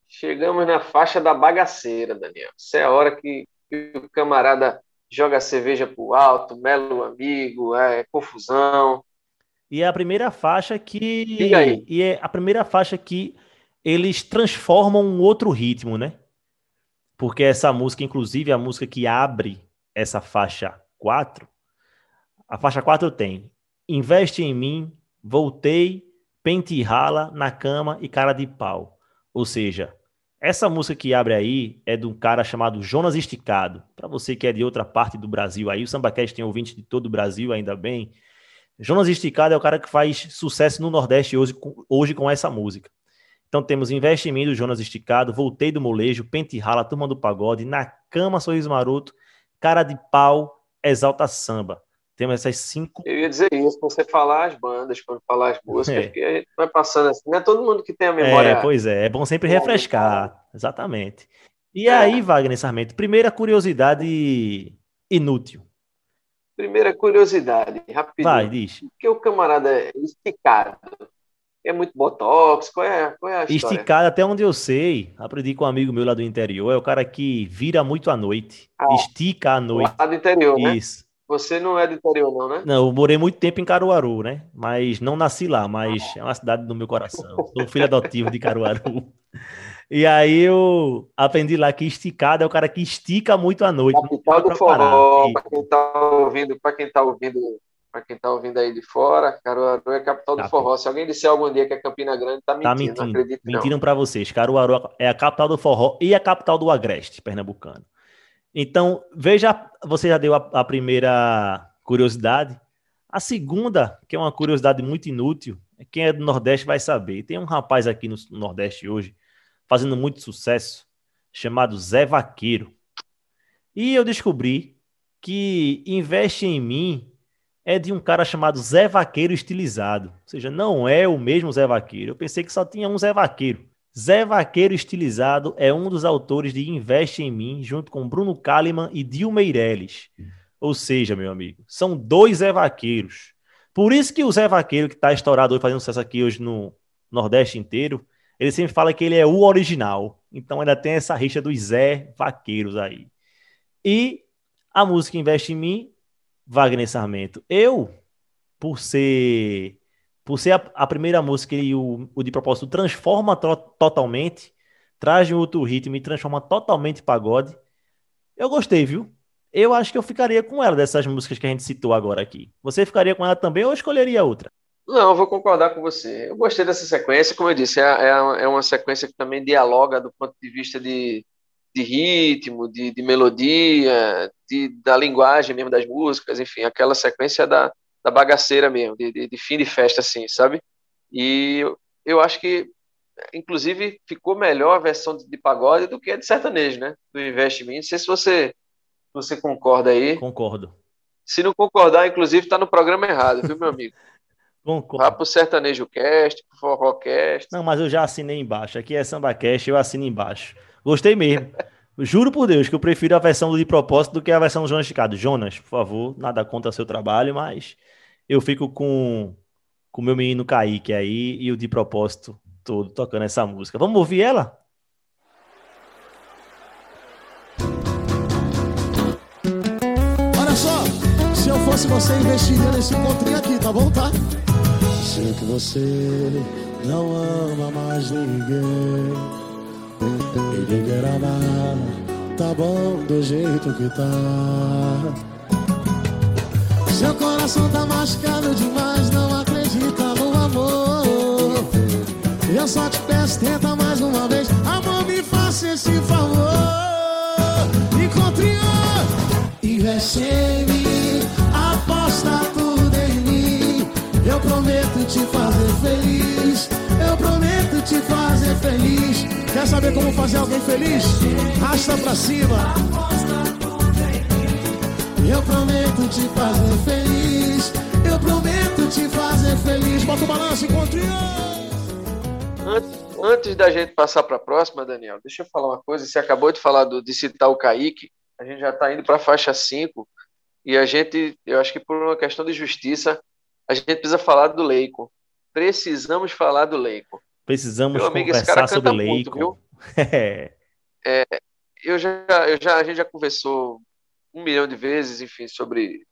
Chegamos na faixa da bagaceira, Daniel. Isso é a hora que, que o camarada joga a cerveja pro alto, mela o amigo, é confusão. E é a primeira faixa que. Aí. E é a primeira faixa que eles transformam um outro ritmo, né? Porque essa música, inclusive, a música que abre essa faixa 4, a faixa 4 tem Investe em mim, voltei, pente e rala, na cama e cara de pau. Ou seja, essa música que abre aí é de um cara chamado Jonas Esticado. Para você que é de outra parte do Brasil aí, o SambaCast tem ouvintes de todo o Brasil, ainda bem. Jonas Esticado é o cara que faz sucesso no Nordeste hoje, hoje com essa música. Então temos Investe em mim do Jonas Esticado, Voltei do Molejo, Pente Rala, Turma do Pagode, Na Cama Sorriso Maroto, Cara de Pau, Exalta Samba. Temos essas cinco. Eu ia dizer isso, quando você falar as bandas, quando falar as músicas, É. porque a gente vai passando assim. Não é todo mundo que tem a memória. É, pois é, é bom sempre refrescar. Exatamente. E É. aí, Wagner Sarmento, primeira curiosidade inútil. Primeira curiosidade, rapidinho. Vai, diz. Por que o camarada é esticado? É muito botox? Qual é, qual é a história? Esticado, até onde eu sei, aprendi com um amigo meu lá do interior, é o cara que vira muito à noite. Ah. Estica à noite. Lá do interior, né? Isso. Você não é do interior, não, né? Não, eu morei muito tempo em Caruaru, né? Mas não nasci lá, mas é uma cidade do meu coração. Sou filho adotivo de Caruaru. E aí eu aprendi lá que esticado é o cara que estica muito à noite. Capital do forró, para quem tá ouvindo, para quem tá ouvindo, para quem tá ouvindo aí de fora, Caruaru é capital do Capi- forró. Se alguém disser algum dia que é Campina Grande, tá mentindo, Tá não mentindo. acredito não. Mentiram pra vocês. Caruaru é a capital do forró e a capital do agreste pernambucano. Então, veja, você já deu a, a primeira curiosidade. A segunda, que é uma curiosidade muito inútil, é quem é do Nordeste vai saber. Tem um rapaz aqui no Nordeste hoje, fazendo muito sucesso, chamado Zé Vaqueiro. E eu descobri que Investe em Mim é de um cara chamado Zé Vaqueiro Estilizado. Ou seja, não é o mesmo Zé Vaqueiro. Eu pensei que só tinha um Zé Vaqueiro. Zé Vaqueiro Estilizado é um dos autores de Investe em Mim, junto com Bruno Kalimann e Dil Meirelles. Ou seja, meu amigo, são dois Zé Vaqueiros. Por isso que o Zé Vaqueiro, que está estourado hoje, fazendo sucesso aqui hoje no Nordeste inteiro, ele sempre fala que ele é o original. Então ainda tem essa rixa dos Zé Vaqueiros aí. E a música Investe em Mim, Wagner Sarmento. Eu, por ser por ser a, a primeira música e o, o de propósito transforma to- totalmente, traz um outro ritmo e transforma totalmente pagode. Eu gostei, viu? Eu acho que eu ficaria com ela dessas músicas que a gente citou agora aqui. Você ficaria com ela também ou escolheria outra? Não, eu vou concordar com você. Eu gostei dessa sequência, como eu disse, é, é, é uma sequência que também dialoga do ponto de vista de, de ritmo, de, de melodia, de, da linguagem mesmo das músicas, enfim, aquela sequência da, da bagaceira mesmo, de, de, de fim de festa, assim, sabe? E eu, eu acho que, inclusive, ficou melhor a versão de, de pagode do que a de sertanejo, né? Do Mim. Não sei se você, você concorda aí. Concordo. Se não concordar, inclusive, tá no programa errado, viu, meu amigo? Vá Concordo. pro Sertanejo Cast, pro Forró Cast. Não, mas eu já assinei embaixo. Aqui é Samba Cash, eu assino embaixo. Gostei mesmo. Juro por Deus que eu prefiro a versão do de propósito do que a versão do Jonas Esticado. Jonas, por favor, nada contra seu trabalho, mas eu fico com com o meu menino Kaique aí e o de propósito todo tocando essa música. Vamos ouvir ela? Olha só, se eu fosse você, investiria nesse encontrinho aqui, tá bom, tá? Sei que você não ama mais ninguém. Quer amar, tá bom do jeito que tá. Seu coração tá machucado demais, não acredita no amor. Eu só te peço, tenta mais uma vez. Amor, me faça esse favor. Encontre outro, investe em mim. Aposta tudo em mim. Eu prometo te fazer feliz. Eu prometo te fazer feliz. Quer saber como fazer alguém feliz? Rasta pra cima. Eu prometo te fazer feliz. Eu prometo te fazer feliz. Bota o balanço, encontre. Antes, antes da gente passar para a próxima, Daniel, deixa eu falar uma coisa. Você acabou de falar do, de citar o Kaique. a gente já está indo para a faixa 5 e a gente, eu acho que por uma questão de justiça, a gente precisa falar do Leico. Precisamos falar do Leico. Precisamos Meu amigo, conversar sobre o Leico. Muito, é, eu já, eu já, a gente já conversou um milhão de vezes, enfim, sobre,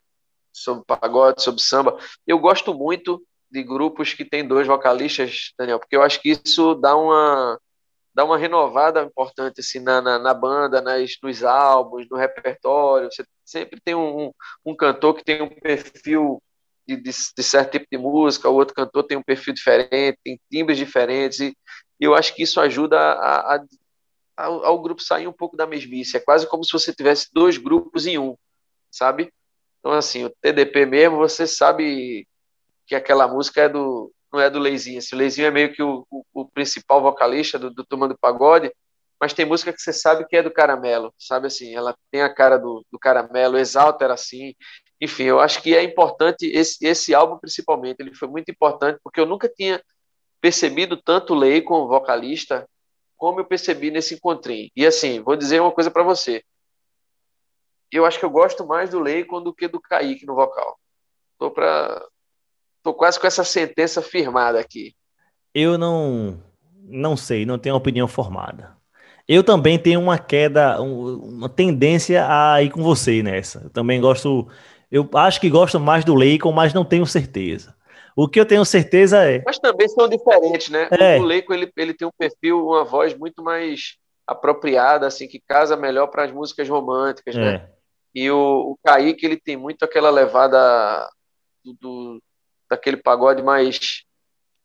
sobre pagode, sobre samba. Eu gosto muito de grupos que tem dois vocalistas, Daniel, porque eu acho que isso dá uma dá uma renovada importante assim na, na, na banda, nas, nos álbuns, no repertório. Você sempre tem um, um cantor que tem um perfil de, de, de, certo tipo de música, o outro cantor tem um perfil diferente, tem timbres diferentes, e, e eu acho que isso ajuda a, a, ao, ao, grupo sair um pouco da mesmice. É quase como se você tivesse dois grupos em um, sabe? Então, assim, o TDP mesmo, você sabe que aquela música é do, não é do Leizinho. Assim, o Leizinho é meio que o, o, o principal vocalista do, do Turma do Pagode, mas tem música que você sabe que é do Caramelo, sabe assim? Ela tem a cara do, do Caramelo, Exalta era assim. Enfim, eu acho que é importante, esse, esse álbum principalmente, ele foi muito importante, porque eu nunca tinha percebido tanto Lei como vocalista como eu percebi nesse encontrinho. E assim, vou dizer uma coisa para você. Eu acho que eu gosto mais do Leicon do que do Kaique no vocal. Tô para tô quase com essa sentença firmada aqui. Eu não não sei, não tenho opinião formada. Eu também tenho uma queda, uma tendência a ir com você nessa. Eu também gosto, eu acho que gosto mais do Leicon, mas não tenho certeza. O que eu tenho certeza é. Mas também são diferentes, né? É. O Leico ele, ele tem um perfil, uma voz muito mais apropriada, assim, que casa melhor para as músicas românticas, né? é. né? E o, o Kaique, ele tem muito aquela levada do, do daquele pagode mais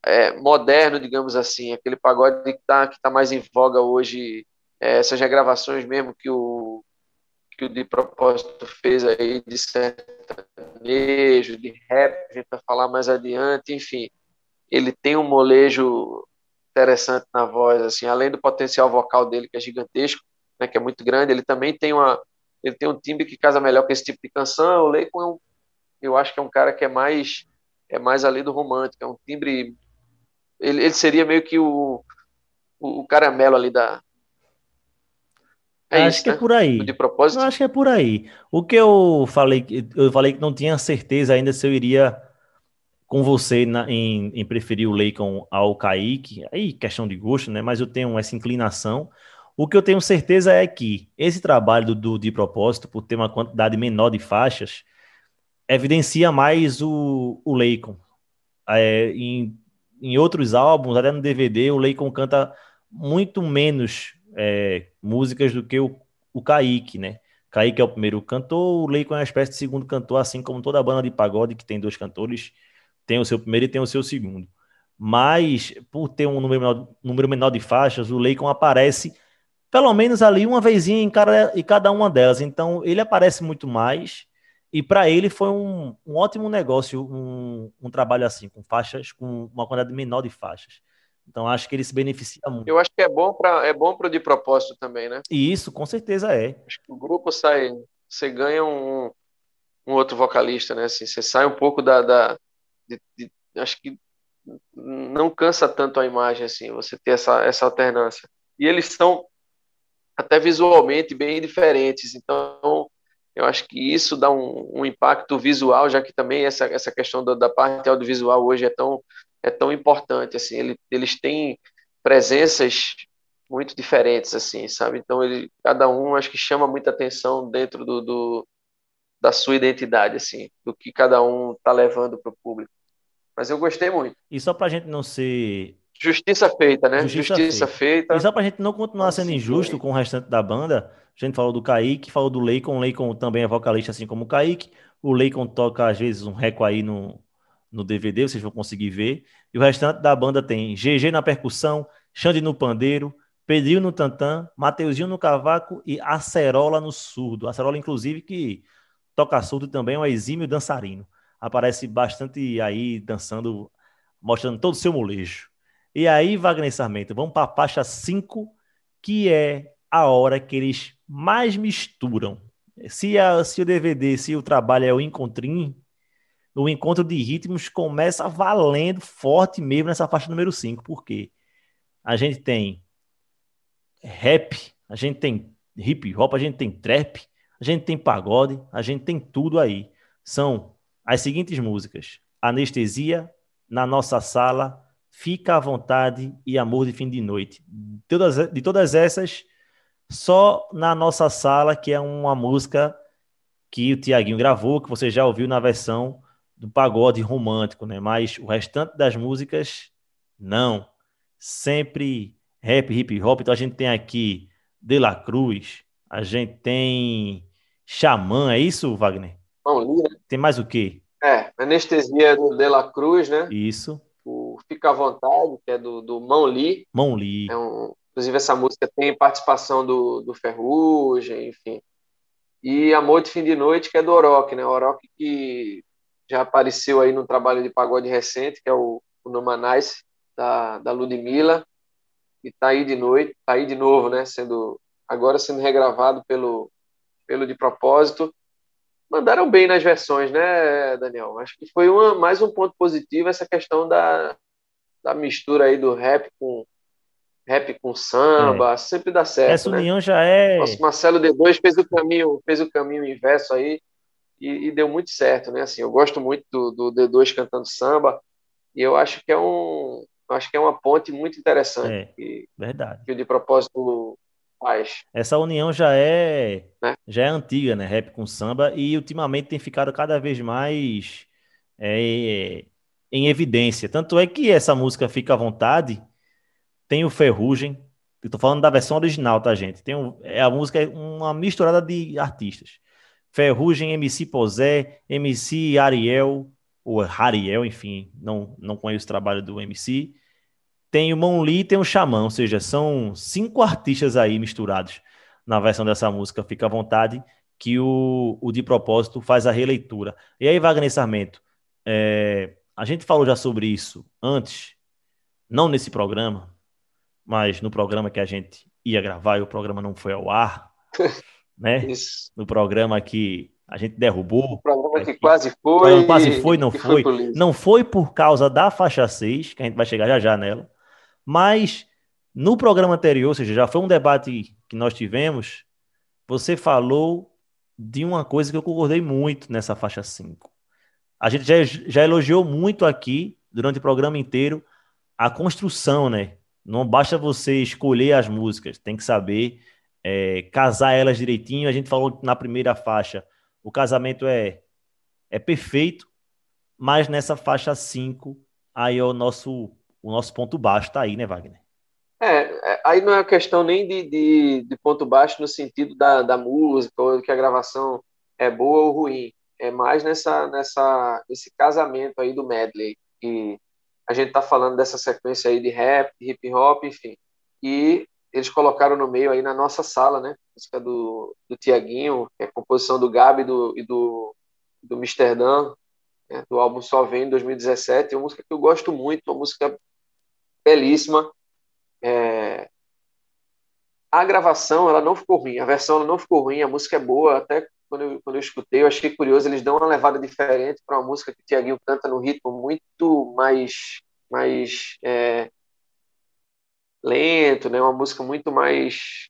é, moderno, digamos assim, aquele pagode que está que tá mais em voga hoje, é, essas regravações mesmo que o, que o De Propósito fez aí de sertanejo, de rap, a gente vai falar mais adiante, enfim, ele tem um molejo interessante na voz, assim, além do potencial vocal dele que é gigantesco, né, que é muito grande, ele também tem uma ele tem um timbre que casa melhor com esse tipo de canção. O Leicon é um, eu acho que é um cara que é mais é mais ali do romântico, é um timbre ele, ele seria meio que o, o caramelo ali da, é acho isso, que é né? é por aí. De propósito? Eu acho que é por aí. O que eu falei, eu falei que não tinha certeza ainda se eu iria com você na, em, em, preferir o Leicon ao Kaique. Aí, questão de gosto, né? Mas eu tenho essa inclinação. O que eu tenho certeza é que esse trabalho do, do de propósito, por ter uma quantidade menor de faixas, evidencia mais o, o Leicon. É, em, em outros álbuns, até no DVD, o Leicon canta muito menos é, músicas do que o, o Kaique, né? Kaique é o primeiro cantor, o Leicon é uma espécie de segundo cantor, assim como toda banda de pagode que tem dois cantores, tem o seu primeiro e tem o seu segundo. Mas, por ter um número menor, número menor de faixas, o Leicon aparece pelo menos ali uma vezinha em cada, em cada uma delas. Então, ele aparece muito mais. E para ele foi um, um ótimo negócio, um, um, trabalho assim, com faixas, com uma quantidade menor de faixas. Então acho que ele se beneficia muito. Eu acho que é bom para é bom para de propósito também, né? E isso, com certeza é. Acho que o grupo sai, você ganha um, um outro vocalista, né? Assim, você sai um pouco da, da de, de, acho que não cansa tanto a imagem assim, você ter essa essa alternância. E eles são até visualmente bem diferentes, então eu acho que isso dá um, um impacto visual, já que também essa, essa questão da, da parte audiovisual hoje é tão é tão importante assim ele, eles têm presenças muito diferentes assim sabe? Então ele cada um acho que chama muita atenção dentro do, do da sua identidade assim do que cada um está levando para o público. Mas eu gostei muito. E só para a gente não ser justiça feita né? Justiça, justiça feita. feita. e só para a gente não continuar sendo injusto com o restante da banda a gente falou do Kaique falou do Leicon. O Leicon também é vocalista assim como o Kaique. O Leicon toca às vezes um reco aí no no DVD, vocês vão conseguir ver. E o restante da banda tem GG na percussão, Xande no pandeiro, Pedrinho no tantã, Mateuzinho no cavaco e Acerola no surdo. Acerola, inclusive, que toca surdo também é um exímio dançarino. Aparece bastante aí dançando, mostrando todo o seu molejo. E aí, Wagner Sarmento, vamos para a faixa 5, que é a hora que eles mais misturam. Se, a, se o DVD, se o trabalho é o encontrinho, o encontro de ritmos começa valendo forte mesmo nessa faixa número 5, porque a gente tem rap, a gente tem hip hop, a gente tem trap, a gente tem pagode, a gente tem tudo aí. São as seguintes músicas: Anestesia, Na Nossa Sala, Fica à Vontade e Amor de Fim de Noite. De todas, de todas essas, só Na Nossa Sala, que é uma música que o Tiaguinho gravou, que você já ouviu na versão do pagode romântico, né? Mas o restante das músicas, não. Sempre rap, hip hop. Então a gente tem aqui De La Cruz, a gente tem Xamã, é isso, Wagner? Li, né? Tem mais o quê? É, Anestesia do De La Cruz, né? Isso. O Fica à Vontade, que é do, do Mão Li. Mão Li. É um, inclusive, essa música tem participação do, do Ferrugem, enfim. E Amor de Fim de Noite, que é do Orochi, né? Orochi que já apareceu aí no trabalho de pagode recente, que é o, o Numanais, da, da Ludmilla, e tá aí de noite, tá aí de novo, né? Sendo, agora sendo regravado pelo, pelo De Propósito. Mandaram bem nas versões, né, Daniel? Acho que foi uma, mais um ponto positivo essa questão da, da mistura aí do rap com rap com samba, é. sempre dá certo. Essa né? união já é. Nosso Marcelo D2 fez o caminho, fez o caminho inverso aí e, e, deu muito certo, né? Assim, eu gosto muito do, do D2 cantando samba e eu acho que é um, acho que é uma ponte muito interessante. É, que, verdade. Que o de propósito faz. Essa união já é, né? já é antiga, né? Rap com samba e ultimamente tem ficado cada vez mais é, em evidência. Tanto é que essa música Fica à Vontade tem o Ferrugem. Eu tô falando da versão original, tá, gente? Tem um, é a música é uma misturada de artistas. Ferrugem, MC Posé, MC Ariel, ou Hariel, enfim, não, não conheço o trabalho do MC. Tem o Mon Lee e tem o Xamã, ou seja, são cinco artistas aí misturados na versão dessa música, fica à vontade, que o, o de propósito faz a releitura. E aí, Wagner Sarmento, é, a gente falou já sobre isso antes, não nesse programa, mas no programa que a gente ia gravar e o programa não foi ao ar, né? Isso. No programa que a gente derrubou. O programa que quase foi. Quase foi, não foi. foi não foi por causa da faixa 6, que a gente vai chegar já já nela, mas no programa anterior, ou seja, já foi um debate que nós tivemos, você falou de uma coisa que eu concordei muito nessa faixa 5. A gente já, já elogiou muito aqui, durante o programa inteiro, a construção, né? Não basta você escolher as músicas, tem que saber é, casar elas direitinho. A gente falou na primeira faixa, o casamento é, é perfeito, mas nessa faixa 5, aí é o nosso, o nosso ponto baixo, tá aí, né, Wagner? É, é aí não é questão nem de, de, de, ponto baixo no sentido da, da música, ou que a gravação é boa ou ruim. É mais nessa, nessa, nesse casamento aí do medley, que a gente tá falando dessa sequência aí de rap, hip hop, enfim. E eles colocaram no meio aí na nossa sala, né? Música do, do Tiaguinho, que é a composição do Gabi do, e do, do Amsterdã, né? do álbum Só Vem, em 2017. É uma música que eu gosto muito, uma música belíssima. É... A gravação, ela não ficou ruim, a versão ela não ficou ruim, a música é boa, até quando eu, quando eu escutei, eu achei curioso, eles dão uma levada diferente para uma música que o Tiaguinho canta no ritmo muito mais, mais é lento, né? Uma música muito mais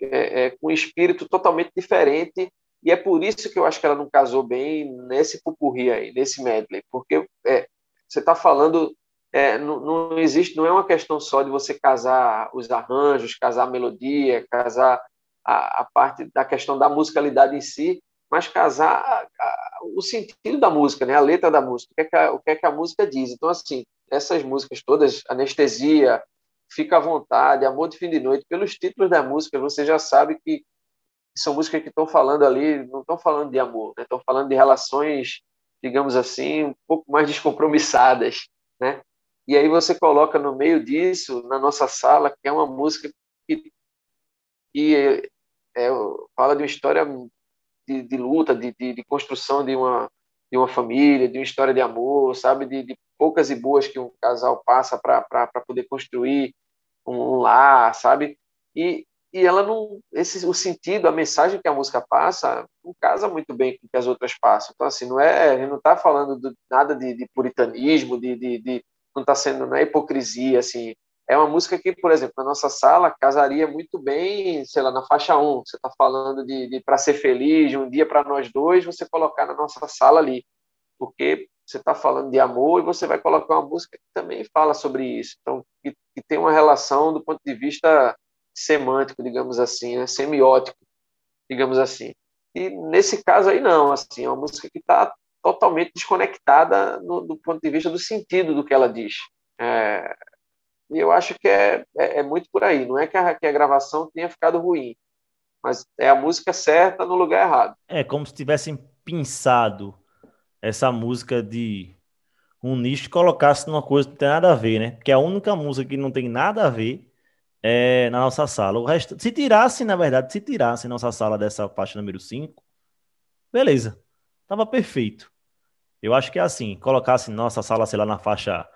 é, é, com um espírito totalmente diferente e é por isso que eu acho que ela não casou bem nesse pupurri aí, nesse medley, porque é, você está falando é, não, não, existe, não é uma questão só de você casar os arranjos, casar a melodia, casar a, a parte da questão da musicalidade em si, mas casar a, a, o sentido da música, né? a letra da música, o que, é que o que é que a música diz. Então, assim, essas músicas todas, Anestesia, Fica à vontade, Amor de Fim de Noite, pelos títulos da música, você já sabe que são músicas que estão falando ali, não estão falando de amor, né? estão falando de relações, digamos assim, um pouco mais descompromissadas, né? E aí você coloca no meio disso, na nossa sala, que é uma música que, que é, é, fala de uma história de, de luta, de, de, de, construção de uma, de uma família, de uma história de amor, sabe? De, de poucas e boas que um casal passa para poder construir um lar, sabe? E, e ela não esse o sentido, a mensagem que a música passa, não casa muito bem com o que as outras passam. Então assim, não é, a gente não está falando de nada de, de, puritanismo, de, de, de não está sendo não é hipocrisia assim. É uma música que, por exemplo, na nossa sala casaria muito bem, sei lá, na faixa 1. Você está falando de, de para ser feliz, de um dia para nós dois, você colocar na nossa sala ali. Porque você está falando de amor e você vai colocar uma música que também fala sobre isso. Então, que, que tem uma relação do ponto de vista semântico, digamos assim, né? semiótico, digamos assim. E nesse caso aí não, assim, é uma música que está totalmente desconectada no, do ponto de vista do sentido do que ela diz. É, e eu acho que é, é, é, muito por aí. Não é que a, que a gravação tenha ficado ruim, mas é a música certa no lugar errado. É como se tivessem pensado essa música de um nicho e colocasse numa coisa que não tem nada a ver, né? Porque a única música que não tem nada a ver é na nossa sala. O resto, se tirasse, na verdade, se tirasse nossa sala dessa faixa número 5, beleza. Tava perfeito. Eu acho que é assim, colocasse nossa sala, sei lá, na faixa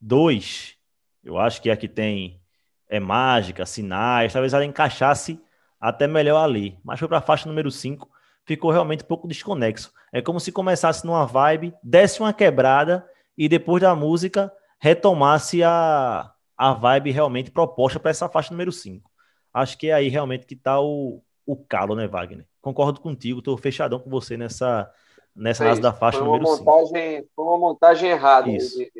2, eu acho que aqui tem é mágica, sinais, talvez ela encaixasse até melhor ali. Mas foi para a faixa número 5, ficou realmente um pouco desconexo. É como se começasse numa vibe, desse uma quebrada e depois da música retomasse a, a vibe realmente proposta para essa faixa número 5. Acho que é aí realmente que está o, o calo, né, Wagner? Concordo contigo, estou fechadão com você nessa, nessa é da faixa número 5. Foi uma montagem errada de,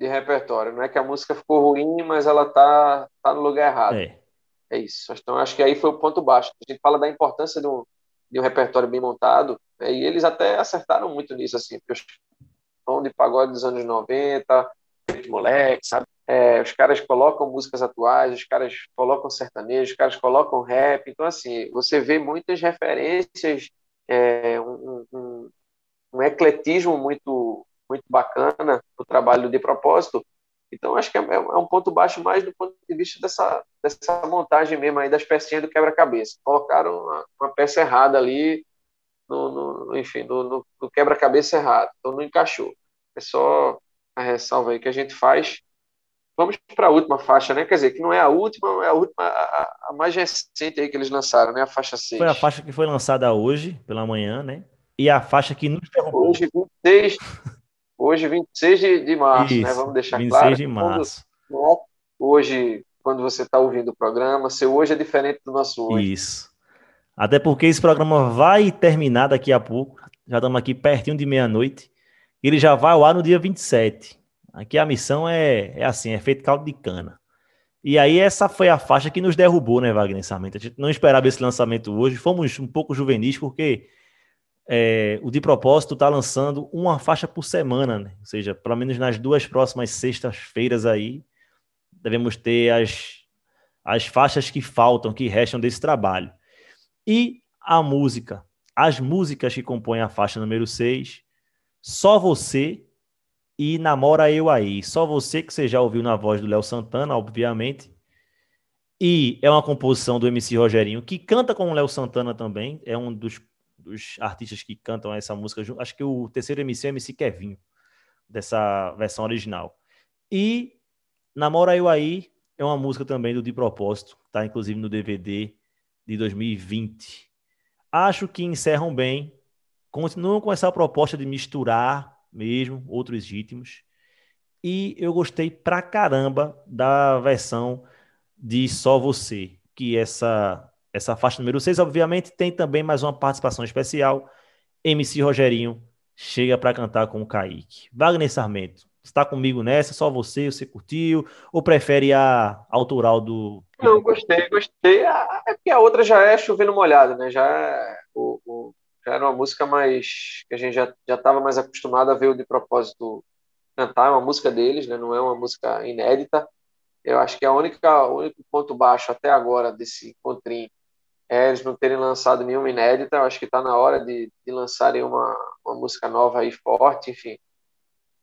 de, repertório. Não é que a música ficou ruim, mas ela está tá no lugar errado. É. é isso. Então, acho que aí foi o ponto baixo. A gente fala da importância de um, de um repertório bem montado, né? e eles até acertaram muito nisso, assim, porque os de pagode dos anos 90, de moleque, sabe? É, os caras colocam músicas atuais, os caras colocam sertanejo, os caras colocam rap, então, assim, você vê muitas referências, é, um, um, um ecletismo muito, muito bacana no trabalho de propósito, então, acho que é, é, um ponto baixo mais do ponto de vista dessa, dessa montagem mesmo aí das pecinhas do quebra-cabeça. Colocaram uma, uma, peça errada ali, no, no enfim, no, no, no quebra-cabeça errado. Então, não encaixou. É só a ressalva aí que a gente faz. Vamos para a última faixa, né? Quer dizer, que não é a última, é a última, a, a mais recente aí que eles lançaram, né? A faixa 6. Foi a faixa que foi lançada hoje, pela manhã, né? E a faixa que nos. Hoje, 26, Hoje, 26 de, de março, né? Isso, né? Vamos deixar 26 claro. 26 de março. Quando, hoje, quando você está ouvindo o programa, seu hoje é diferente do nosso hoje. Isso. Até porque esse programa vai terminar daqui a pouco. Já estamos aqui pertinho de meia-noite. Ele já vai ao ar no dia 27. Aqui a missão é, é assim, é feito caldo de cana. E aí essa foi a faixa que nos derrubou, né, Wagner Sarmento? A gente não esperava esse lançamento hoje. Fomos um pouco juvenis, porque é, o de propósito está lançando uma faixa por semana, né? ou seja, pelo menos nas duas próximas sextas-feiras aí, devemos ter as, as faixas que faltam, que restam desse trabalho. E a música, as músicas que compõem a faixa número 6, Só Você e Namora Eu Aí. Só Você, que você já ouviu na voz do Léo Santana, obviamente. E é uma composição do MC Rogerinho, que canta com o Léo Santana também, é um dos dos artistas que cantam essa música. Acho que o terceiro MC é MC Kevin, dessa versão original. E Namora Eu Aí é uma música também do De Propósito, tá inclusive no DVD de 2020. Acho que encerram bem, continuam com essa proposta de misturar mesmo outros ritmos. E eu gostei pra caramba da versão de Só Você, que essa essa faixa número 6, obviamente, tem também mais uma participação especial. MC Rogerinho chega para cantar com o Kaique. Wagner Sarmento, está comigo nessa? Só você? Você curtiu? Ou prefere a autoral do. Não, gostei, gostei. É porque a outra já é chovendo molhado, né? Já, é, o, o, já era uma música mais. que a gente já estava mais acostumado a ver o de propósito cantar. É uma música deles, né? Não é uma música inédita. Eu acho que a única, o único ponto baixo até agora desse encontrinho é, eles não terem lançado nenhuma inédita, eu acho que está na hora de, de lançarem uma, uma música nova aí forte, enfim.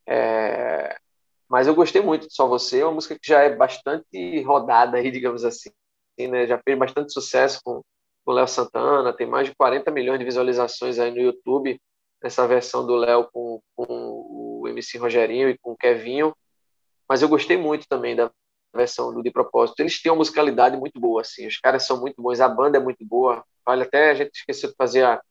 É, mas eu gostei muito de Só Você, é uma música que já é bastante rodada aí, digamos assim, né? já fez bastante sucesso com o Léo Santana, tem mais de 40 milhões de visualizações aí no YouTube, nessa versão do Léo com, com o MC Rogerinho e com o Kevinho, mas eu gostei muito também da versão do De Propósito, eles têm uma musicalidade muito boa, assim, os caras são muito bons, a banda é muito boa, vale até, a gente esqueceu de fazer a,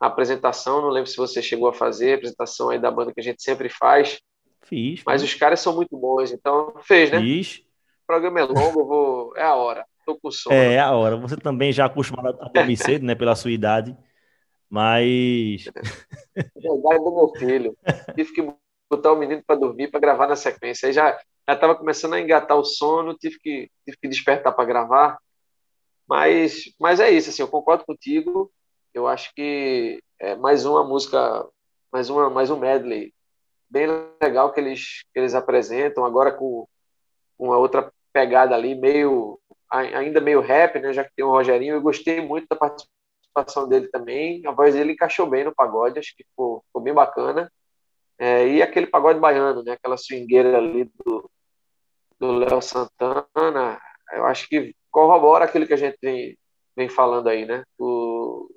a apresentação, não lembro se você chegou a fazer a apresentação aí da banda que a gente sempre faz, Fiz. Mas os caras são muito bons, então fez, né? Fiz. programa é longo, vou. É a hora. Tô com sono. É, é a hora. Você também já acostumado a dormir cedo, né? Pela sua idade. Mas. É verdade do meu filho. Tive que botar o menino para dormir, para gravar na sequência. Aí já já estava começando a engatar o sono, tive que, tive que despertar para gravar. Mas, mas é isso, assim, eu concordo contigo. Eu acho que é mais uma música, mais uma, mais um medley bem legal que eles que eles apresentam agora com, com a outra pegada ali, meio ainda meio rap, né? Já que tem o Rogerinho, eu gostei muito da participação dele também. A voz dele encaixou bem no pagode, acho que ficou, ficou bem bacana. É, e aquele pagode baiano, né? Aquela swingueira ali do Léo Santana, eu acho que corrobora aquilo que a gente vem, vem falando aí, né? O,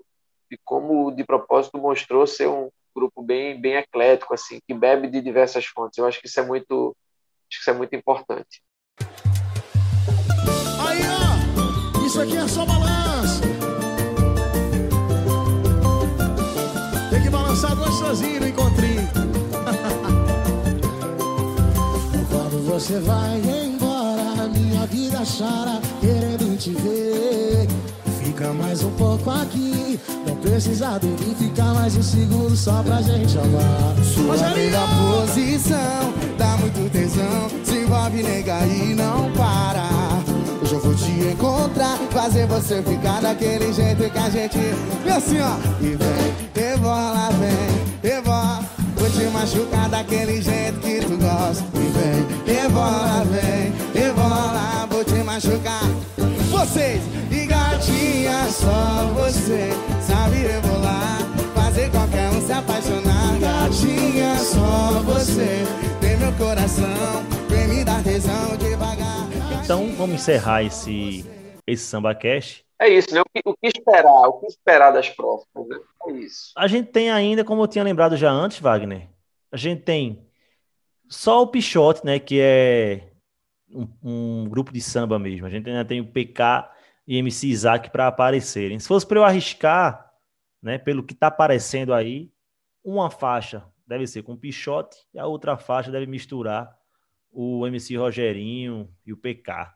e como de propósito mostrou ser um grupo bem bem eclético assim, que bebe de diversas fontes. Eu acho que isso é muito acho que isso é muito importante. Aí, ó, isso aqui é só balanço. Tem que balançar gostosinho no encontrinho. Você vai embora, minha vida chora, querendo te ver. Fica mais um pouco aqui, não precisa dormir, fica mais um segundo só pra gente amar. Sua melhor posição, dá muito tesão, se envolve, nega, e não para. Hoje eu vou te encontrar, fazer você ficar daquele jeito que a gente. E assim, ó, e vem, rebola, vem, rebola. Te machucar daquele jeito que tu gosta. E vem, rebola, vem, rebola. Vou te machucar. Vocês, e gatinha, só você sabe rebolar. Fazer qualquer um se apaixonar. Gatinha, só você tem meu coração. Vem me dar tesão devagar. Então, vamos encerrar esse, esse Samba Cash. É isso, né? O que, o que esperar? O que esperar das próximas, né? É isso. A gente tem ainda, como eu tinha lembrado já antes, Wagner, a gente tem só o Pichote, né? Que é um, um grupo de samba mesmo. A gente ainda tem o PK e MC Isaac para aparecerem. Se fosse para eu arriscar, né? Pelo que está aparecendo aí, uma faixa deve ser com o Pichote e a outra faixa deve misturar o MC Rogerinho e o PK.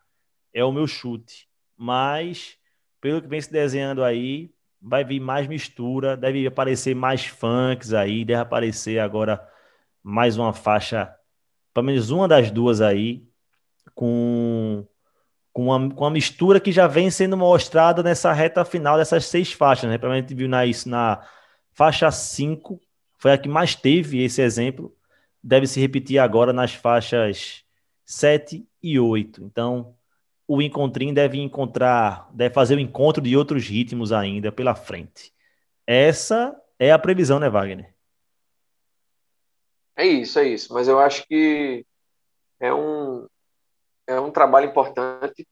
É o meu chute. Mas, pelo que vem se desenhando aí, vai vir mais mistura, deve aparecer mais funks aí, deve aparecer agora mais uma faixa, pelo menos uma das duas aí, com, com, uma, com uma mistura que já vem sendo mostrada nessa reta final dessas seis faixas, né? Pelo menos a gente viu na, isso na faixa 5, foi a que mais teve esse exemplo, deve se repetir agora nas faixas 7 e 8. Então, o Encontrinho deve encontrar, deve fazer o encontro de outros ritmos ainda pela frente. Essa é a previsão, né, Wagner? É isso, é isso. Mas eu acho que é um, é um trabalho importante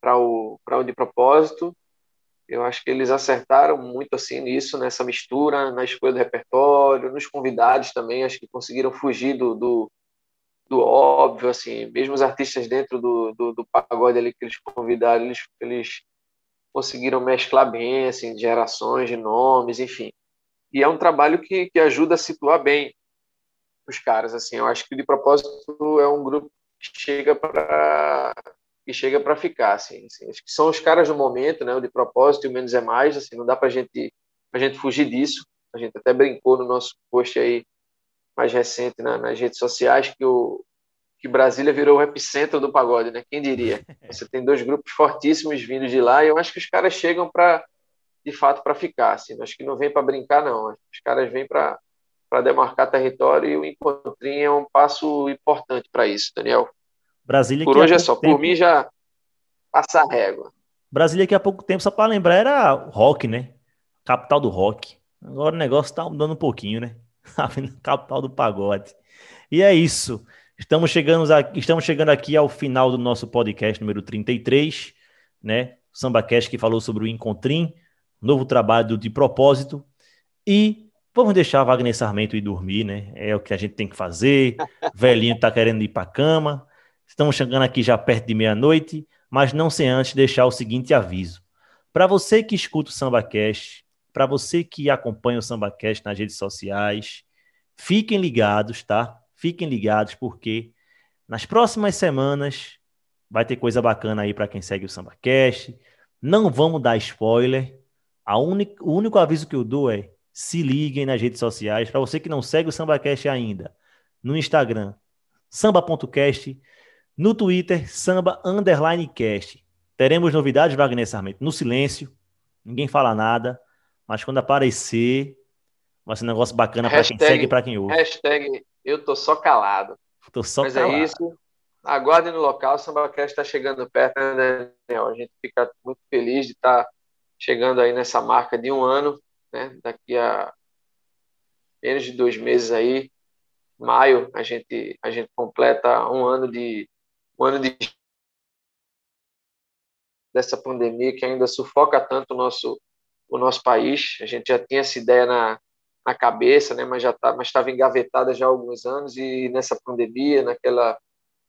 para o, o de propósito. Eu acho que eles acertaram muito assim nisso, nessa mistura, na escolha do repertório, nos convidados também. Acho que conseguiram fugir do, do, do óbvio, assim. Mesmo os artistas dentro do, do, do pagode ali que eles convidaram, eles, eles conseguiram mesclar bem, assim, gerações de nomes, enfim. E é um trabalho que, que ajuda a situar bem os caras, assim. Eu acho que de propósito é um grupo que chega para que chega para ficar, assim, assim, Acho que são os caras do momento, né? O de propósito e o menos é mais, assim. Não dá para gente a gente fugir disso. A gente até brincou no nosso post aí mais recente na, nas redes sociais que o que Brasília virou o epicentro do pagode, né? Quem diria? Você tem dois grupos fortíssimos vindo de lá e eu acho que os caras chegam para de fato para ficar, assim. Acho que não vem para brincar não. Os caras vêm para para demarcar território e o encontrinho é um passo importante para isso, Daniel. Brasília Por hoje é só, tempo... por mim já passa a régua. Brasília que há pouco tempo, só para lembrar, era rock, né? Capital do rock. Agora o negócio está mudando um pouquinho, né? Capital do pagode. E é isso. Estamos chegando, aqui, estamos chegando aqui ao final do nosso podcast número 33, né? Samba Cash que falou sobre o Encontrim, novo trabalho de propósito. E vamos deixar Wagner Sarmento ir dormir, né? É o que a gente tem que fazer. Velhinho tá querendo ir para cama. Estamos chegando aqui já perto de meia-noite, mas não sem antes deixar o seguinte aviso. Para você que escuta o SambaCast, para você que acompanha o SambaCast nas redes sociais, fiquem ligados, tá? Fiquem ligados porque nas próximas semanas Vai ter coisa bacana aí para quem segue o SambaCast. Não vamos dar spoiler. A única, o único aviso que eu dou é se liguem nas redes sociais. Para você que não segue o SambaCast ainda, no Instagram, samba.cast, no Twitter, samba underline cast. Teremos novidades, Wagner Sarmento, no silêncio, ninguém fala nada, mas quando aparecer, vai ser um negócio bacana para quem segue e para quem ouve. Hashtag eu tô só calado. Tô só Mas calado. é isso. Aguardem no local, o SambaCast está chegando perto, né, Daniel? A gente fica muito feliz de estar tá chegando aí nessa marca de um ano, né? Daqui a menos de dois meses aí, maio, a gente, a gente completa um ano de um ano de dessa pandemia que ainda sufoca tanto o nosso o nosso país. A gente já tinha essa ideia na, na cabeça, né? Mas já tá, mas estava engavetada já há alguns anos e nessa pandemia, naquela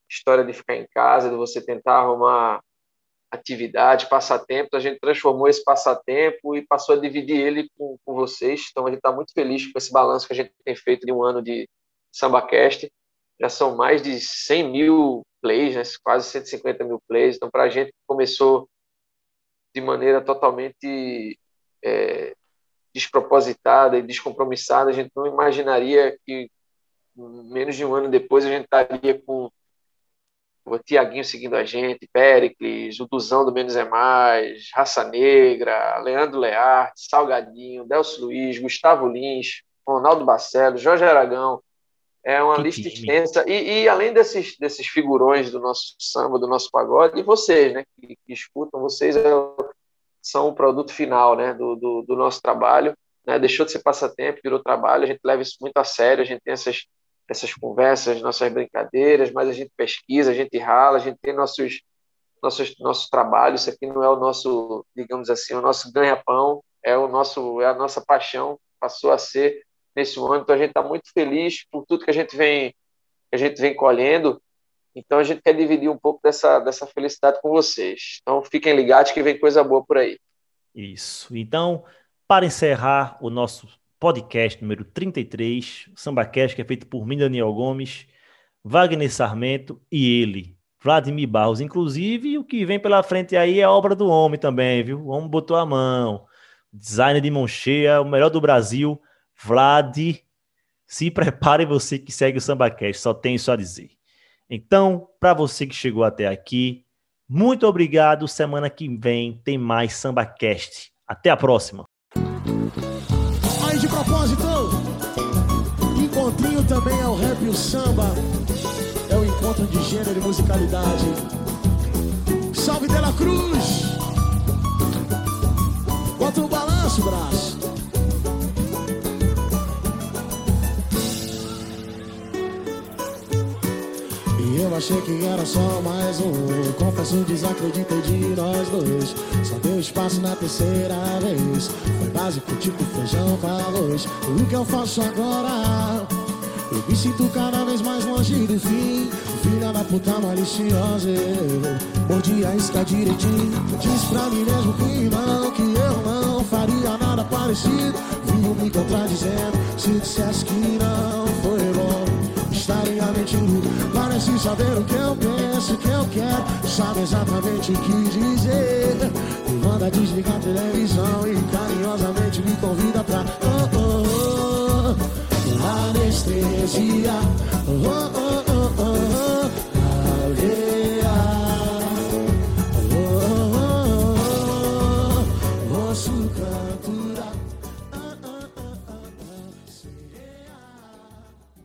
história de ficar em casa, de você tentar arrumar atividade, passatempo, a gente transformou esse passatempo e passou a dividir ele com, com vocês. Então a gente está muito feliz com esse balanço que a gente tem feito de um ano de SambaCast. Já são mais de 100 mil plays, né? quase 150 mil plays. Então para a gente começou de maneira totalmente é, despropositada e descompromissada. A gente não imaginaria que menos de um ano depois a gente estaria com o Tiaguinho seguindo a gente, Pericles, o Duzão do Menos é Mais, Raça Negra, Leandro Learte, Salgadinho, Delcio Luiz, Gustavo Lins, Ronaldo Barcelos, Jorge Aragão. É uma Que lista time. extensa. E, e além desses, desses figurões do nosso samba, do nosso pagode, e vocês, né, que, que escutam, vocês é o- são o produto final né, do, do, do nosso trabalho. Né? Deixou de ser passatempo, virou trabalho. A gente leva isso muito a sério, a gente tem essas essas conversas, nossas brincadeiras, mas a gente pesquisa, a gente rala, a gente tem nossos nossos nossos trabalhos. Isso aqui não é o nosso, digamos assim, o nosso ganha-pão, é o nosso é a nossa paixão, passou a ser nesse ano. Então a gente está muito feliz por tudo que a gente vem que a gente vem colhendo. Então a gente quer dividir um pouco dessa dessa felicidade com vocês. Então fiquem ligados que vem coisa boa por aí. Isso. Então, para encerrar o nosso podcast número 33, o SambaCast, que é feito por mim, Daniel Gomes, Wagner Sarmento e ele, Vladimir Barros. Inclusive, o que vem pela frente aí é obra do homem também, viu? O homem botou a mão. Designer de mão cheia, o melhor do Brasil, Vlad. Se prepare você que segue o SambaCast, só tem isso a dizer. Então, para você que chegou até aqui, muito obrigado. Semana que vem tem mais SambaCast. Até a próxima. Aí de propósito, encontrinho também é o rap e o samba. É o encontro de gênero e musicalidade. Salve de la Cruz! Bota no balanço, braço. Eu achei que era só mais um. Confesso, desacreditei de nós dois. Só deu espaço na terceira vez. Foi básico, tipo feijão com arroz. O que eu faço agora? Eu me sinto cada vez mais longe do fim. Filha da puta maliciosa. Mordi a isca direitinho. Diz pra mim mesmo que não, que eu não faria nada parecido. Vinho me contradizendo. Se dissesse que não foi bom estaria mentindo. Parece saber o que eu penso, o que eu quero, sabe exatamente o que dizer. Me manda desligar a televisão e carinhosamente me convida pra oh, oh, oh. anestesia. Oh,